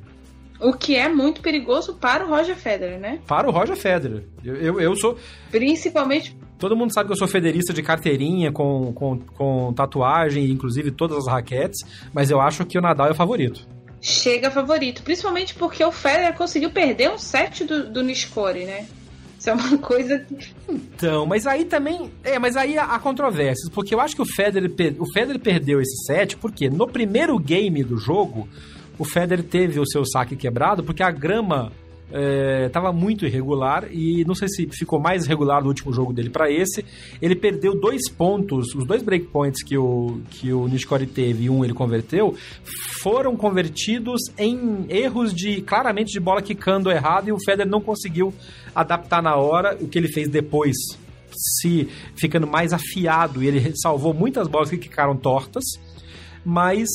O que é muito perigoso para o Roger Federer, né? Para o Roger Federer. Eu, eu, eu, sou. Principalmente. Todo mundo sabe que eu sou federista de carteirinha, com, com, com tatuagem, inclusive todas as raquetes, mas eu acho que o Nadal é o favorito. Chega favorito. Principalmente porque o Federer conseguiu perder um set do, do Nishikori, né? Isso é uma coisa. Então, mas aí também. É, mas aí há controvérsias, porque eu acho que o Federer, o Federer perdeu esse set, porque no primeiro game do jogo o Federer teve o seu saque quebrado porque a grama estava é, muito irregular e não sei se ficou mais irregular no último jogo dele para esse. Ele perdeu dois pontos, os dois breakpoints que o, que o Nishikori teve e um ele converteu, foram convertidos em erros de claramente de bola quicando errado e o Federer não conseguiu adaptar na hora o que ele fez depois. Se ficando mais afiado e ele salvou muitas bolas que ficaram tortas mas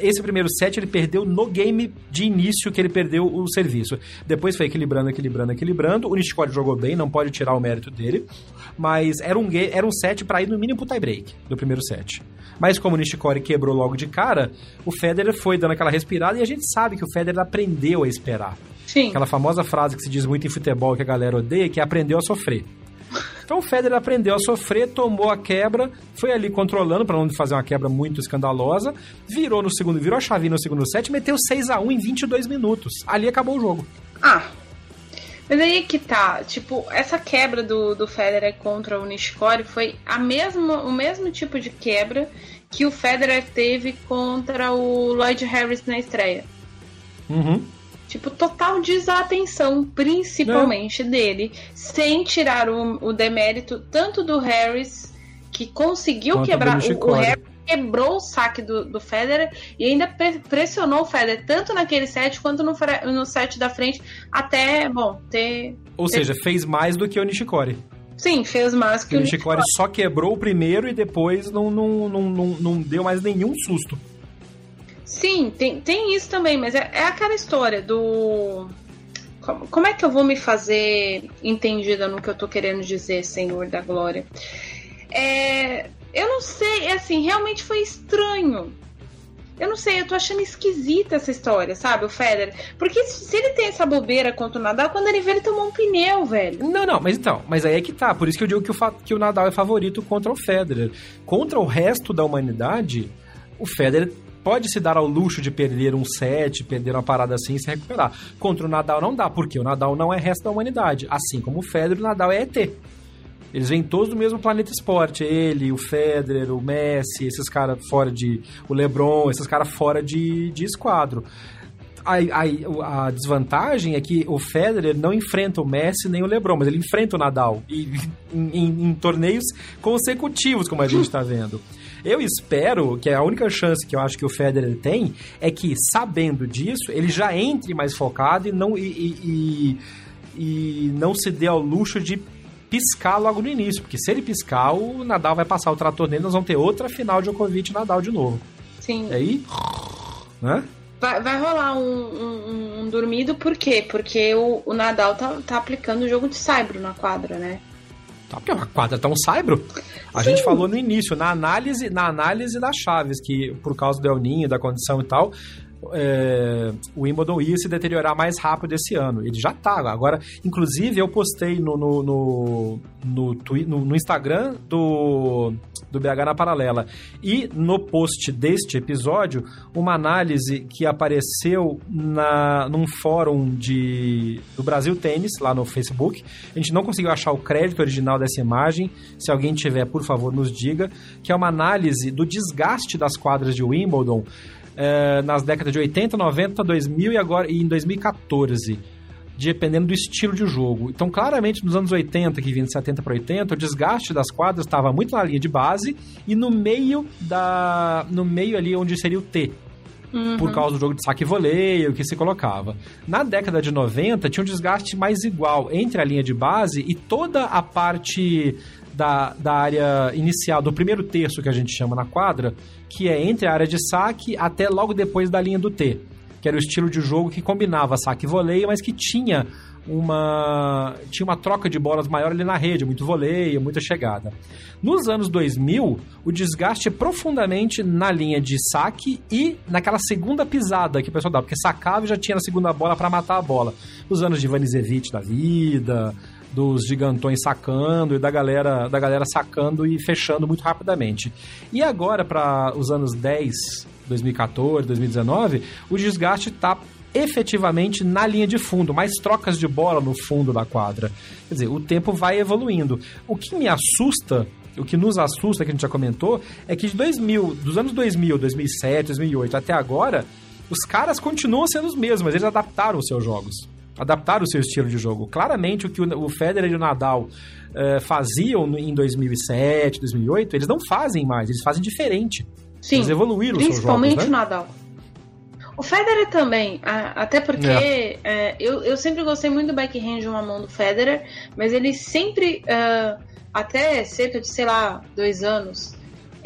esse primeiro set ele perdeu no game de início que ele perdeu o serviço. Depois foi equilibrando, equilibrando, equilibrando. O Nishikori jogou bem, não pode tirar o mérito dele, mas era um, era um set para ir no mínimo pro tie break do primeiro set. Mas como o Nishikori quebrou logo de cara, o Federer foi dando aquela respirada e a gente sabe que o Federer aprendeu a esperar. Sim. Aquela famosa frase que se diz muito em futebol que a galera odeia, que é aprendeu a sofrer. Então o Federer aprendeu a sofrer, tomou a quebra, foi ali controlando para não fazer uma quebra muito escandalosa, virou no segundo, virou a chavinha no segundo set, meteu 6 a 1 em 22 minutos. Ali acabou o jogo. Ah. Mas aí que tá, tipo, essa quebra do, do Federer contra o Nishikori foi a mesma, o mesmo tipo de quebra que o Federer teve contra o Lloyd Harris na estreia. Uhum. Tipo, total desatenção, principalmente Não. dele, sem tirar o, o, demérito tanto do Harris, que conseguiu Quanto quebrar. O, o Harris quebrou o saque do, do Federer e ainda pressionou o Federer, tanto naquele set quanto no, no set da frente, até, bom, ter. Ou ter... seja, fez mais do que o Nishikori. Sim, fez mais que o, o Nishikori. Nishikori só quebrou o primeiro e depois não, não, não, não, não deu mais nenhum susto. Sim, tem, tem isso também, mas é, é aquela história do. Como, como, é que eu vou me fazer entendida no que eu tô querendo dizer, Senhor da Glória? É, eu não sei, é assim, realmente foi estranho. Eu não sei, eu tô achando esquisita essa história, sabe, o Federer. Porque se ele tem essa bobeira contra o Nadal, quando ele vê, ele tomou um pneu, velho. Não, não, mas então, mas aí é que tá. Por isso que eu digo que o, que o Nadal é favorito contra o Federer. Contra o resto da humanidade, o Federer pode se dar ao luxo de perder um set, perder uma parada assim e se recuperar. Contra o Nadal não dá, porque o Nadal não é resto da humanidade. Assim como o Federer, o Nadal é ET. Eles vêm todos do mesmo planeta esporte. Ele, o Federer, o Messi, esses caras fora de. O Lebron, esses caras fora de, de esquadro. A, a, a, desvantagem é que o Federer não enfrenta o Messi nem o LeBron, mas ele enfrenta o Nadal e, em, em, em torneios consecutivos, como a gente está vendo. Eu espero que a única chance que eu acho que o Federer tem é que, sabendo disso, ele já entre mais focado e não, e, e, e não se dê ao luxo de piscar logo no início, porque se ele piscar, o Nadal vai passar o trator nele, nós vamos ter outra final de Djokovic e Nadal de novo. Sim. E aí, né? Vai, vai rolar um, um, um dormido, por quê? Porque o, o Nadal tá, tá aplicando o jogo de saibro na quadra, né? Tá, porque a quadra tá um saibro. A gente falou no início, na análise, na análise das chaves, que por causa do El Ninho, da condição e tal, é, o Wimbledon ia se deteriorar mais rápido esse ano. Ele já tá. Agora, inclusive, eu postei no, no, no, no, no- no Instagram do, do BH na Paralela e no post deste episódio uma análise que apareceu na, num fórum de, do Brasil Tênis, lá no Facebook. A gente não conseguiu achar o crédito original dessa imagem. Se alguém tiver, por favor, nos diga. Que é uma análise do desgaste das quadras de Wimbledon eh, nas décadas de 80, 90, 2000 e agora e em 2014. Dependendo do estilo de jogo. Então, claramente, nos anos 80, que vinha de 70 para 80, o desgaste das quadras estava muito na linha de base e no meio da. no meio ali onde seria o T, Uhum. por causa do jogo de saque e voleio que se colocava. Na década de 90, tinha um desgaste mais igual entre a linha de base e toda a parte da, da área inicial, do primeiro terço que a gente chama na quadra, que é entre a área de saque até logo depois da linha do T, que era o estilo de jogo que combinava saque e voleio, mas que tinha uma tinha uma troca de bolas maior ali na rede, muito voleio, muita chegada. Nos anos 2000, o desgaste é profundamente na linha de saque e naquela segunda pisada que o pessoal dava, porque sacava e já tinha na segunda bola para matar a bola. Os anos de Vanizevich da vida, dos gigantões sacando e da galera, da galera sacando e fechando muito rapidamente. E agora, para os anos 10, 2014, 2019, o desgaste está efetivamente na linha de fundo, mais trocas de bola no fundo da quadra. Quer dizer, o tempo vai evoluindo. O que me assusta, o que nos assusta, que a gente já comentou, é que de 2000, dos anos 2000, 2007, 2008 até agora, os caras continuam sendo os mesmos, eles adaptaram os seus jogos. Adaptaram o seu estilo de jogo. Claramente, o que o o Federer e o Nadal eh, faziam em 2007, 2008, eles não fazem mais, eles fazem diferente. Sim. Eles evoluíram os seus jogos, Principalmente né? o Nadal. O Federer também, até porque é, eu, eu sempre gostei muito do backhand de uma mão do Federer, mas ele sempre, ah, até cerca de, sei lá, dois anos,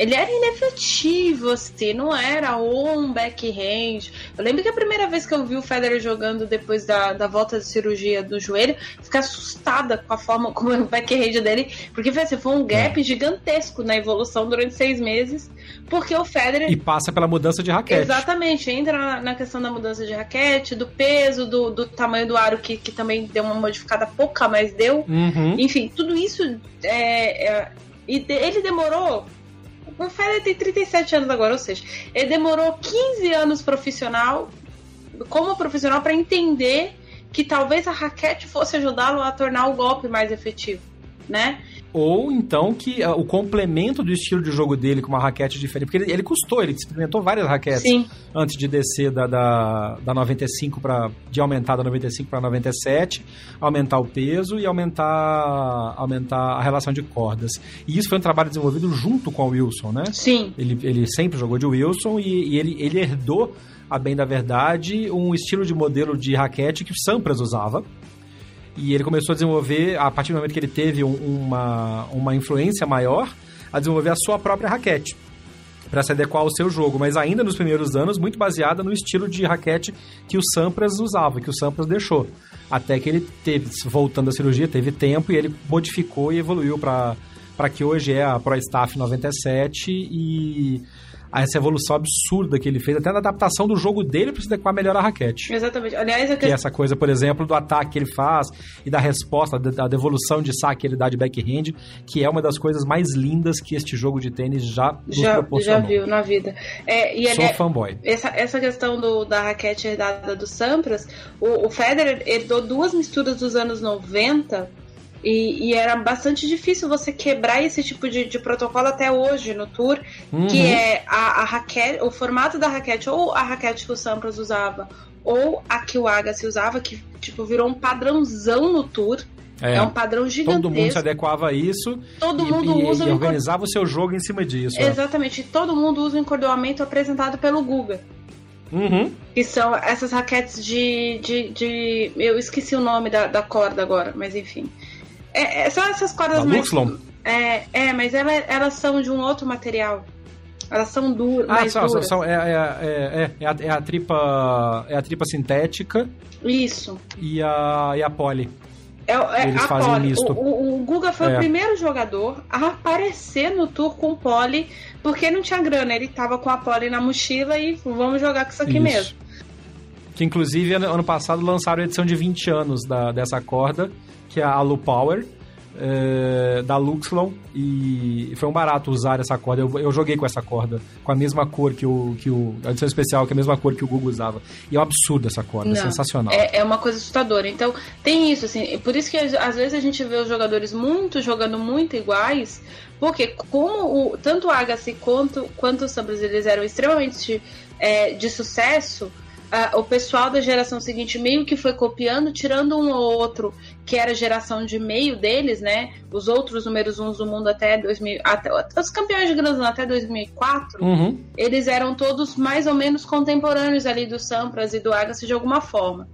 ele era inefetivo, assim, não era um backhand. Eu lembro que a primeira vez que eu vi o Federer jogando depois da, da volta de cirurgia do joelho, fiquei assustada com a forma como é o backhand dele, porque foi, assim, foi um gap gigantesco na evolução durante seis meses, porque o Federer E passa pela mudança de raquete. Exatamente, entra na, na questão da mudança de raquete, do peso, do, do tamanho do aro, que, que também deu uma modificada pouca, mas deu. Uhum. Enfim, tudo isso. É, é, e ele demorou. O Federer tem 37 anos agora, ou seja, ele demorou 15 anos profissional, como profissional, para entender que talvez a raquete fosse ajudá-lo a tornar o golpe mais efetivo, né? Ou então que ah, o complemento do estilo de jogo dele com uma raquete diferente. Porque ele, ele custou, ele experimentou várias raquetes Sim, antes de descer da, da, da 95 para. de aumentar da 95 para 97, aumentar o peso e aumentar, aumentar a relação de cordas. E isso foi um trabalho desenvolvido junto com o Wilson, né? sim. Ele, ele sempre jogou de Wilson e, e ele, ele herdou, a bem da verdade, um estilo de modelo de raquete que o Sampras usava. E ele começou a desenvolver, a partir do momento que ele teve um- uma, uma influência maior, a desenvolver a sua própria raquete para se adequar ao seu jogo, mas ainda nos primeiros anos muito baseada no estilo de raquete que o Sampras usava, que o Sampras deixou. Até que ele teve, voltando da cirurgia, teve tempo e ele modificou e evoluiu para que hoje é a Pro Staff 97 e essa evolução absurda que ele fez, até na adaptação do jogo dele para se adequar melhor à raquete. Exatamente. Aliás, a Que é essa coisa, por exemplo, do ataque que ele faz e da resposta, da devolução de saque que ele dá de backhand, que é uma das coisas mais lindas que este jogo de tênis já nos já, já proporcionou. viu na vida. É, e Sou aliás, fanboy. essa, essa questão do, da raquete herdada do Sampras, o, o Federer herdou duas misturas dos anos 90 e, e era bastante difícil você quebrar esse tipo de, de protocolo até hoje no Tour, Uhum. que é a, a raquete, o formato da raquete, ou a raquete que o Sampras usava, ou a que o Agassi usava, que tipo virou um padrãozão no Tour. É, É, um padrão gigantesco. todo mundo se adequava a isso Todo e, mundo e- usa e organizava o seu jogo em cima disso. é. Exatamente, todo mundo usa o encordoamento apresentado pelo Guga. Uhum. Que são essas raquetes de. de, de- eu esqueci o nome da, da corda agora, mas enfim. É, é, são essas cordas Da mais. Luxlon? É, é, mas ela- elas são de um outro material. Elas são duras, Ah, mais são, duras. são- é, é, é, é, é a, é a tripa. É a tripa sintética Isso. e a, e a poli. É, é Eles fazem Poli. misto. O, o- o Guga foi É. o primeiro jogador a aparecer no tour com o Poli, porque não tinha grana. Ele tava com a Poli na mochila e vamos jogar com isso aqui Isso. mesmo. Que inclusive ano, ano passado lançaram a edição de 20 anos da, dessa corda, que é a Alu Power, é, da Luxlon. E foi um barato usar essa corda. Eu, eu joguei com essa corda, com a mesma cor que o. Que o a edição especial, que é a mesma cor que o Google usava. E é um absurdo essa corda, é Não, sensacional. É, é uma coisa assustadora. Então, tem isso, assim. Por isso que às vezes a gente vê os jogadores muito jogando muito iguais, porque como o, tanto o Agassi quanto, quanto o Sampras eles eram extremamente é, de sucesso, ah, o pessoal da geração seguinte meio que foi copiando, tirando um ou outro que era a geração de meio deles, né? Os outros números uns do mundo até 2000, até, os campeões de Grand Slam até 2004, Uhum. eles eram todos mais ou menos contemporâneos ali do Sampras e do Agassi de alguma forma.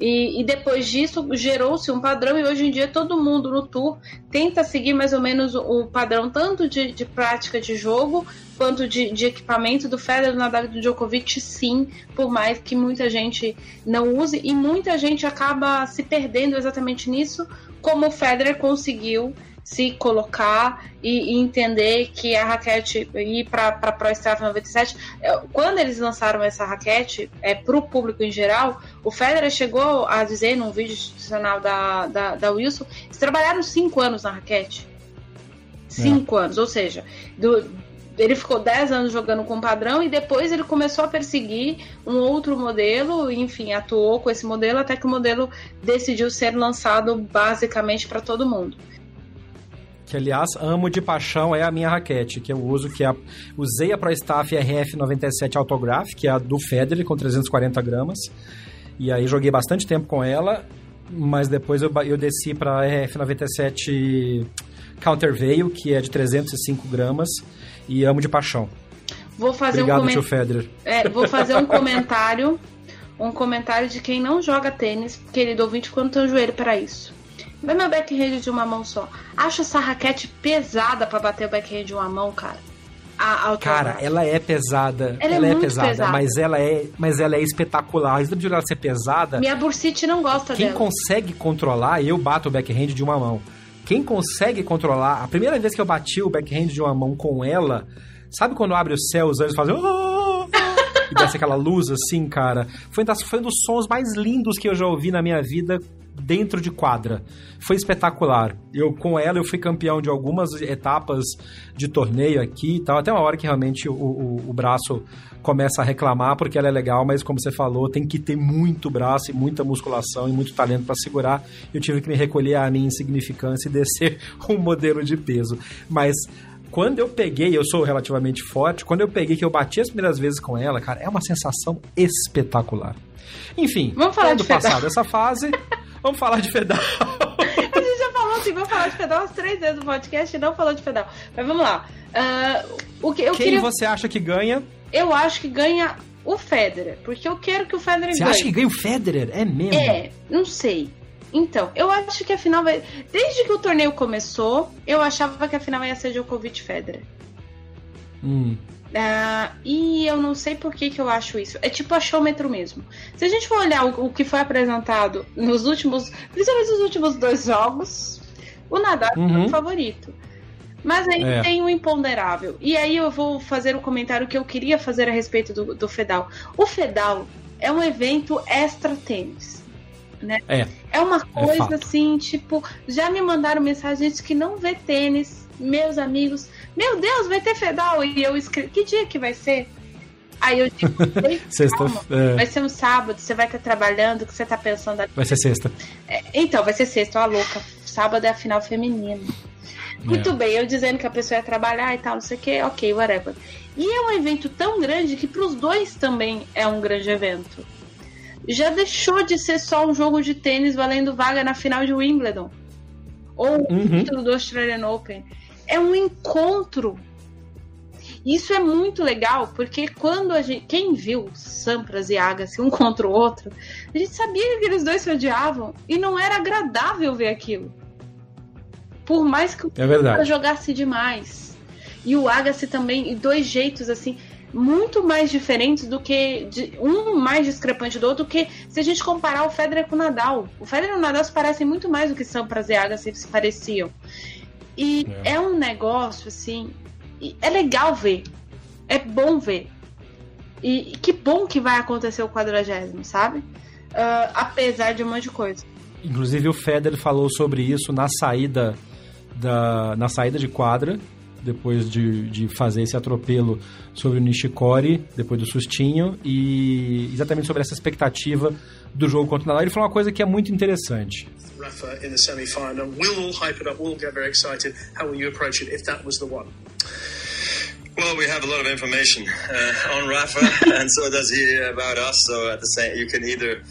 E, e depois disso gerou-se um padrão e hoje em dia todo mundo no tour tenta seguir mais ou menos o, padrão tanto de, de prática de jogo quanto de, de equipamento do Federer, do Nadal e do Djokovic, sim, por mais que muita gente não use e muita gente acaba se perdendo exatamente nisso, como o Federer conseguiu se colocar e, e entender que a raquete ir para a Pro Staff 97, é, quando eles lançaram essa raquete é, para o público em geral, o Federer chegou a dizer num vídeo institucional da, da, da Wilson, eles trabalharam cinco anos na raquete. Cinco anos, ou seja, do, ele ficou 10 anos jogando com padrão e depois ele começou a perseguir um outro modelo, enfim, atuou com esse modelo até que o modelo decidiu ser lançado basicamente para todo mundo. Que, aliás, amo de paixão é a minha raquete, que eu uso, que é a, usei a ProStaff RF97 Autograph, que é a do Federer, com 340 gramas. E aí joguei bastante tempo com ela, mas depois eu, eu desci para a RF97 Counterveil, que é de 305 gramas, e amo de paixão. Vou fazer Obrigado, um tio comentário. Federer. É, vou fazer um comentário. Um comentário de quem não joga tênis, querido ouvinte, quando tem o joelho para isso. Vê meu backhand de uma mão só. Acho essa raquete pesada para bater o backhand de uma mão, cara. Cara, ela é pesada. Ela é Ela é, muito pesada, pesada. mas ela é, mas ela é espetacular. Antes de ela ser pesada, Minha bursite não gosta Quem dela. consegue controlar, eu bato o backhand de uma mão. Quem consegue controlar, a primeira vez que eu bati o backhand de uma mão com ela, sabe quando abre o céu, os anjos fazem. "Ah!" e desce aquela luz assim, cara? Foi, das, foi um dos sons mais lindos que eu já ouvi na minha vida dentro de quadra. Foi espetacular. Eu com ela eu fui campeão de algumas etapas de torneio aqui e tal. Até uma hora que realmente o, o, o braço começa a reclamar porque ela é legal, mas como você falou, tem que ter muito braço e muita musculação e muito talento para segurar. Eu tive que me recolher à minha insignificância e descer um modelo de peso. Mas quando eu peguei, eu sou relativamente forte, quando eu peguei que eu bati as primeiras vezes com ela, cara, é uma sensação espetacular. Enfim, Vamos falar de Fedal. passado essa fase, vamos falar de Fedal. A gente já falou assim, vamos falar de pedal umas três vezes no podcast e não falou de pedal. Mas vamos lá. Ah, o que eu Quem queria. você acha que ganha? Eu acho que ganha o Federer, porque eu quero que o Federer Você ganhe. acha que ganha o Federer? É mesmo? É, não sei. Então, eu acho que a final vai. Desde que o torneio começou, eu achava que a final ia ser Djokovic Federer. Hum. Ah, e eu não sei por que, que eu acho isso. É tipo achômetro mesmo. Se a gente for olhar o, o que foi apresentado nos últimos. Principalmente nos últimos dois jogos, o Nadal é Uhum. o favorito. Mas aí É. tem o imponderável. E aí eu vou fazer o comentário que eu queria fazer a respeito do, do Fedal. O Fedal é um evento extra tênis. Né? É. É uma coisa fato. assim, tipo, já me mandaram mensagens que não vê tênis, meus amigos. Meu Deus, vai ter Fedal. E eu escrevi, que dia que vai ser? Aí eu digo, "Ei, Sexta. calma, é, vai ser um sábado, você vai estar trabalhando, que você tá pensando ali. vai ser sexta. É, então, vai ser sexta, ó, louca. Sábado é a final feminina. Muito É. bem, eu dizendo que a pessoa ia trabalhar e tal, não sei o que, ok, whatever. E é um evento tão grande que pros dois também é um grande evento. Já deixou de ser só um jogo de tênis valendo vaga na final de Wimbledon. Ou o Uhum. título do Australian Open. É um encontro. Isso é muito legal, porque quando a gente. Quem viu Sampras e Agassi um contra o outro, a gente sabia que aqueles dois se odiavam. E não era agradável ver aquilo. Por mais que o é jogasse demais. E o Agassi também, e dois jeitos assim, muito mais diferentes do que. De, um mais discrepante do outro, do que se a gente comparar o Federer com o Nadal. O Federer e o Nadal se parecem muito mais do que Sampras e Agassi se pareciam. E é. é um negócio, assim. É legal ver. É bom ver. E, e que bom que vai acontecer o quadragésimo, sabe? Uh, apesar de um monte de coisa. Inclusive o Federer falou sobre isso na saída da, na saída de quadra, depois de, de fazer esse atropelo sobre o Nishikori, depois do sustinho, e exatamente sobre essa expectativa do jogo contra o Nadal. Ele falou uma coisa que é muito interessante. Rafa in the semi-final. We'll all hype it up. We'll get very excited. How will you approach it if that was the one? Well, we have a lot of information uh, on Rafa, and so does he about us. So at the same, you can either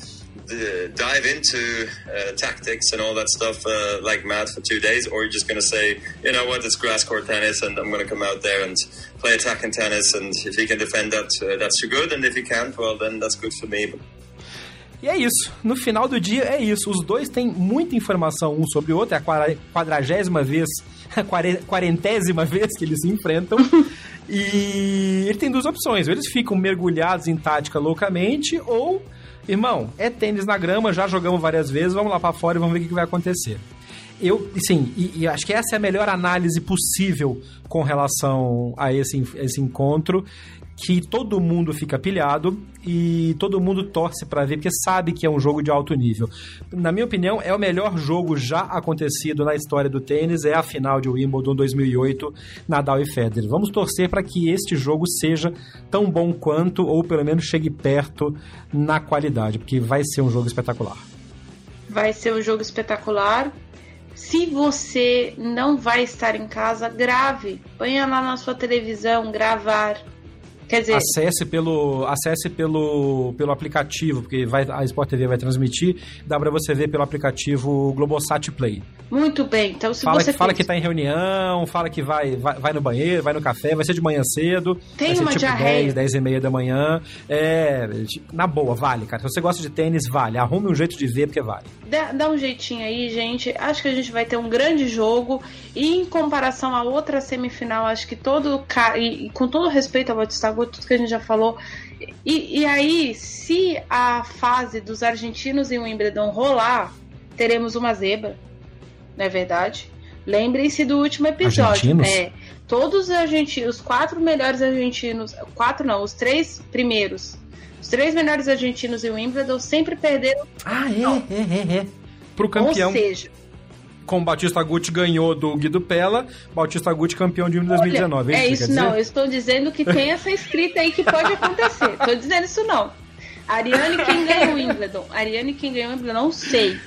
dive into uh, tactics and all that stuff uh, like mad for two days, or you're just going to say, you know what, it's grass court tennis, and I'm going to come out there and play attacking tennis, and if he can defend that, uh, that's good, and if he can't, well, then that's good for me. E é isso. No final do dia, é isso. Os dois têm muita informação um sobre o outro. É a quadragésima vez, a quarentésima vez que eles se enfrentam. e ele tem duas opções. Ou eles ficam mergulhados em tática loucamente, ou, irmão, é tênis na grama, já jogamos várias vezes, vamos lá para fora e vamos ver o que vai acontecer. Eu, sim, e, e, acho que essa é a melhor análise possível com relação a esse, esse encontro que todo mundo fica pilhado e todo mundo torce para ver, porque sabe que é um jogo de alto nível. Na minha opinião, é o melhor jogo já acontecido na história do tênis, é a final de Wimbledon 2008, Nadal e Federer. Vamos torcer para que este jogo seja tão bom quanto, ou pelo menos chegue perto na qualidade, porque vai ser um jogo espetacular. Vai ser um jogo espetacular. Se você não vai estar em casa, grave. Ponha lá na sua televisão, gravar Quer dizer, acesse pelo acesse pelo, pelo aplicativo, porque vai, a Sport TV vai transmitir, dá para você ver pelo aplicativo Globosat Play. Muito bem. Então se fala você que, fala que tá em reunião, fala que vai, vai, vai no banheiro, vai no café, vai ser de manhã cedo. Tem vai ser uma tipo diarreia. 10, 10 e meia da manhã. É, na boa, vale, cara. Se você gosta de tênis, vale. Arrume um jeito de ver porque vale. Dá, dá um jeitinho aí, gente. Acho que a gente vai ter um grande jogo e em comparação a outra semifinal, acho que todo e, com todo respeito ao Batista tudo que a gente já falou. E, e aí, se a fase dos argentinos em Wimbledon rolar, teremos uma zebra, não é verdade? Lembrem-se do último episódio. Argentinos? É, todos os argentinos, os quatro melhores argentinos, quatro não, os três primeiros, os três melhores argentinos em Wimbledon sempre perderam. Ah, é, é, é, é. Pro campeão. Ou seja, com Batista Guti ganhou do Guido Pella, Batista Guti campeão de 2019. é isso, não. Eu estou dizendo que tem essa escrita aí que pode acontecer. Estou dizendo isso não. Ariane quem ganhou o Wimbledon. Ariane quem ganhou o Wimbledon, não sei.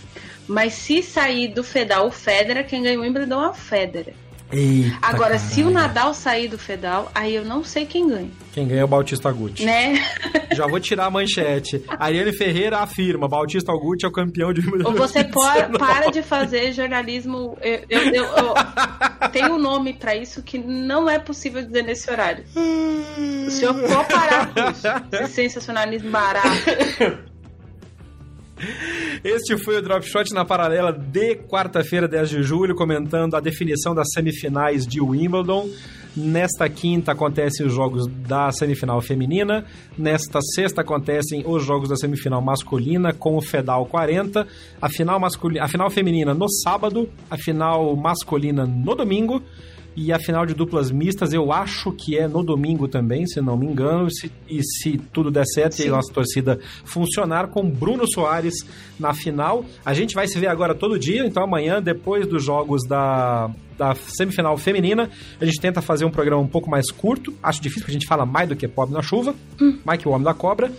Mas se sair do Fedal o Federer, quem ganhou o Wimbledon é o Federer. Eita, Agora, caralho. se o Nadal sair do Fedal, aí eu não sei quem ganha. Quem ganha é o Bautista Guti. Né? Já vou tirar a manchete. Ariane Ferreira afirma: Bautista Guti é o campeão de Ou você pode, para de fazer jornalismo. Eu, eu, eu, eu tenho um nome para isso que não é possível dizer nesse horário. O senhor pode parar com isso. Esse sensacionalismo barato. Este foi o Drop Shot na paralela de quarta-feira, 10 de julho, comentando a definição das semifinais de Wimbledon. Nesta quinta acontecem os jogos da semifinal feminina. Nesta sexta acontecem os jogos da semifinal masculina com o Fedal 40. A final, masculina, a final feminina no sábado, a final masculina no domingo. E a final de duplas mistas eu acho que é no domingo também, se não me engano. Se, e se tudo der certo Sim. e a nossa torcida funcionar, com Bruno Soares na final. A gente vai se ver agora todo dia, então amanhã, depois dos jogos da, da semifinal feminina, a gente tenta fazer um programa um pouco mais curto. Acho difícil porque a gente fala mais do que pobre na chuva, hum. mais que o homem da cobra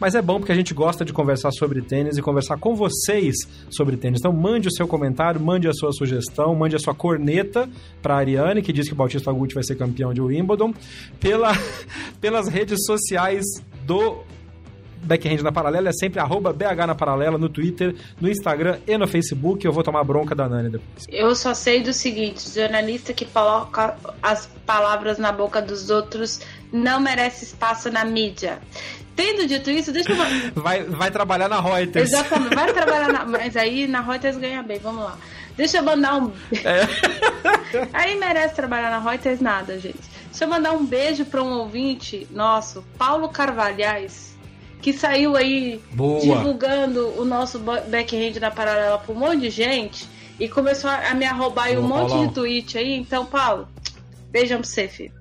mas é bom porque a gente gosta de conversar sobre tênis e conversar com vocês sobre tênis. Então mande o seu comentário, mande a sua sugestão, mande a sua corneta para Ariane, que diz que Bautista Aguti vai ser campeão de Wimbledon, pela, pelas redes sociais do Backhand na Paralela é sempre arroba BH na Paralela no Twitter, no Instagram e no Facebook. Eu vou tomar bronca da Nani depois. Eu só sei do seguinte: jornalista que coloca as palavras na boca dos outros não merece espaço na mídia. Tendo dito isso, deixa eu. Vai, vai trabalhar na Reuters. Exatamente, vai trabalhar na. Mas aí na Reuters ganha bem, vamos lá. Deixa eu mandar um. É. Aí merece trabalhar na Reuters nada, gente. Deixa eu mandar um beijo para um ouvinte nosso, Paulo Carvalhais, que saiu aí Boa. divulgando o nosso backhand na paralela para um monte de gente e começou a me arrobar aí um monte Paulão. de tweet aí. Então, Paulo, beijão pra você, filho.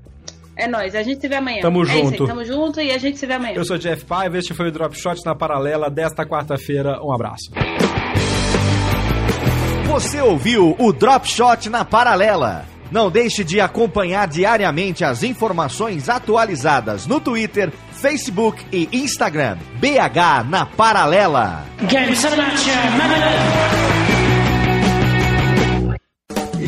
É nóis, a gente se vê amanhã. Tamo é junto. Aí, tamo junto e a gente se vê amanhã. Eu sou Jeff Paiva, este foi o Drop Shot na paralela desta quarta-feira. Um abraço. Você ouviu o Drop Shot na paralela. Não deixe de acompanhar diariamente as informações atualizadas no Twitter, Facebook e Instagram. BH na Paralela.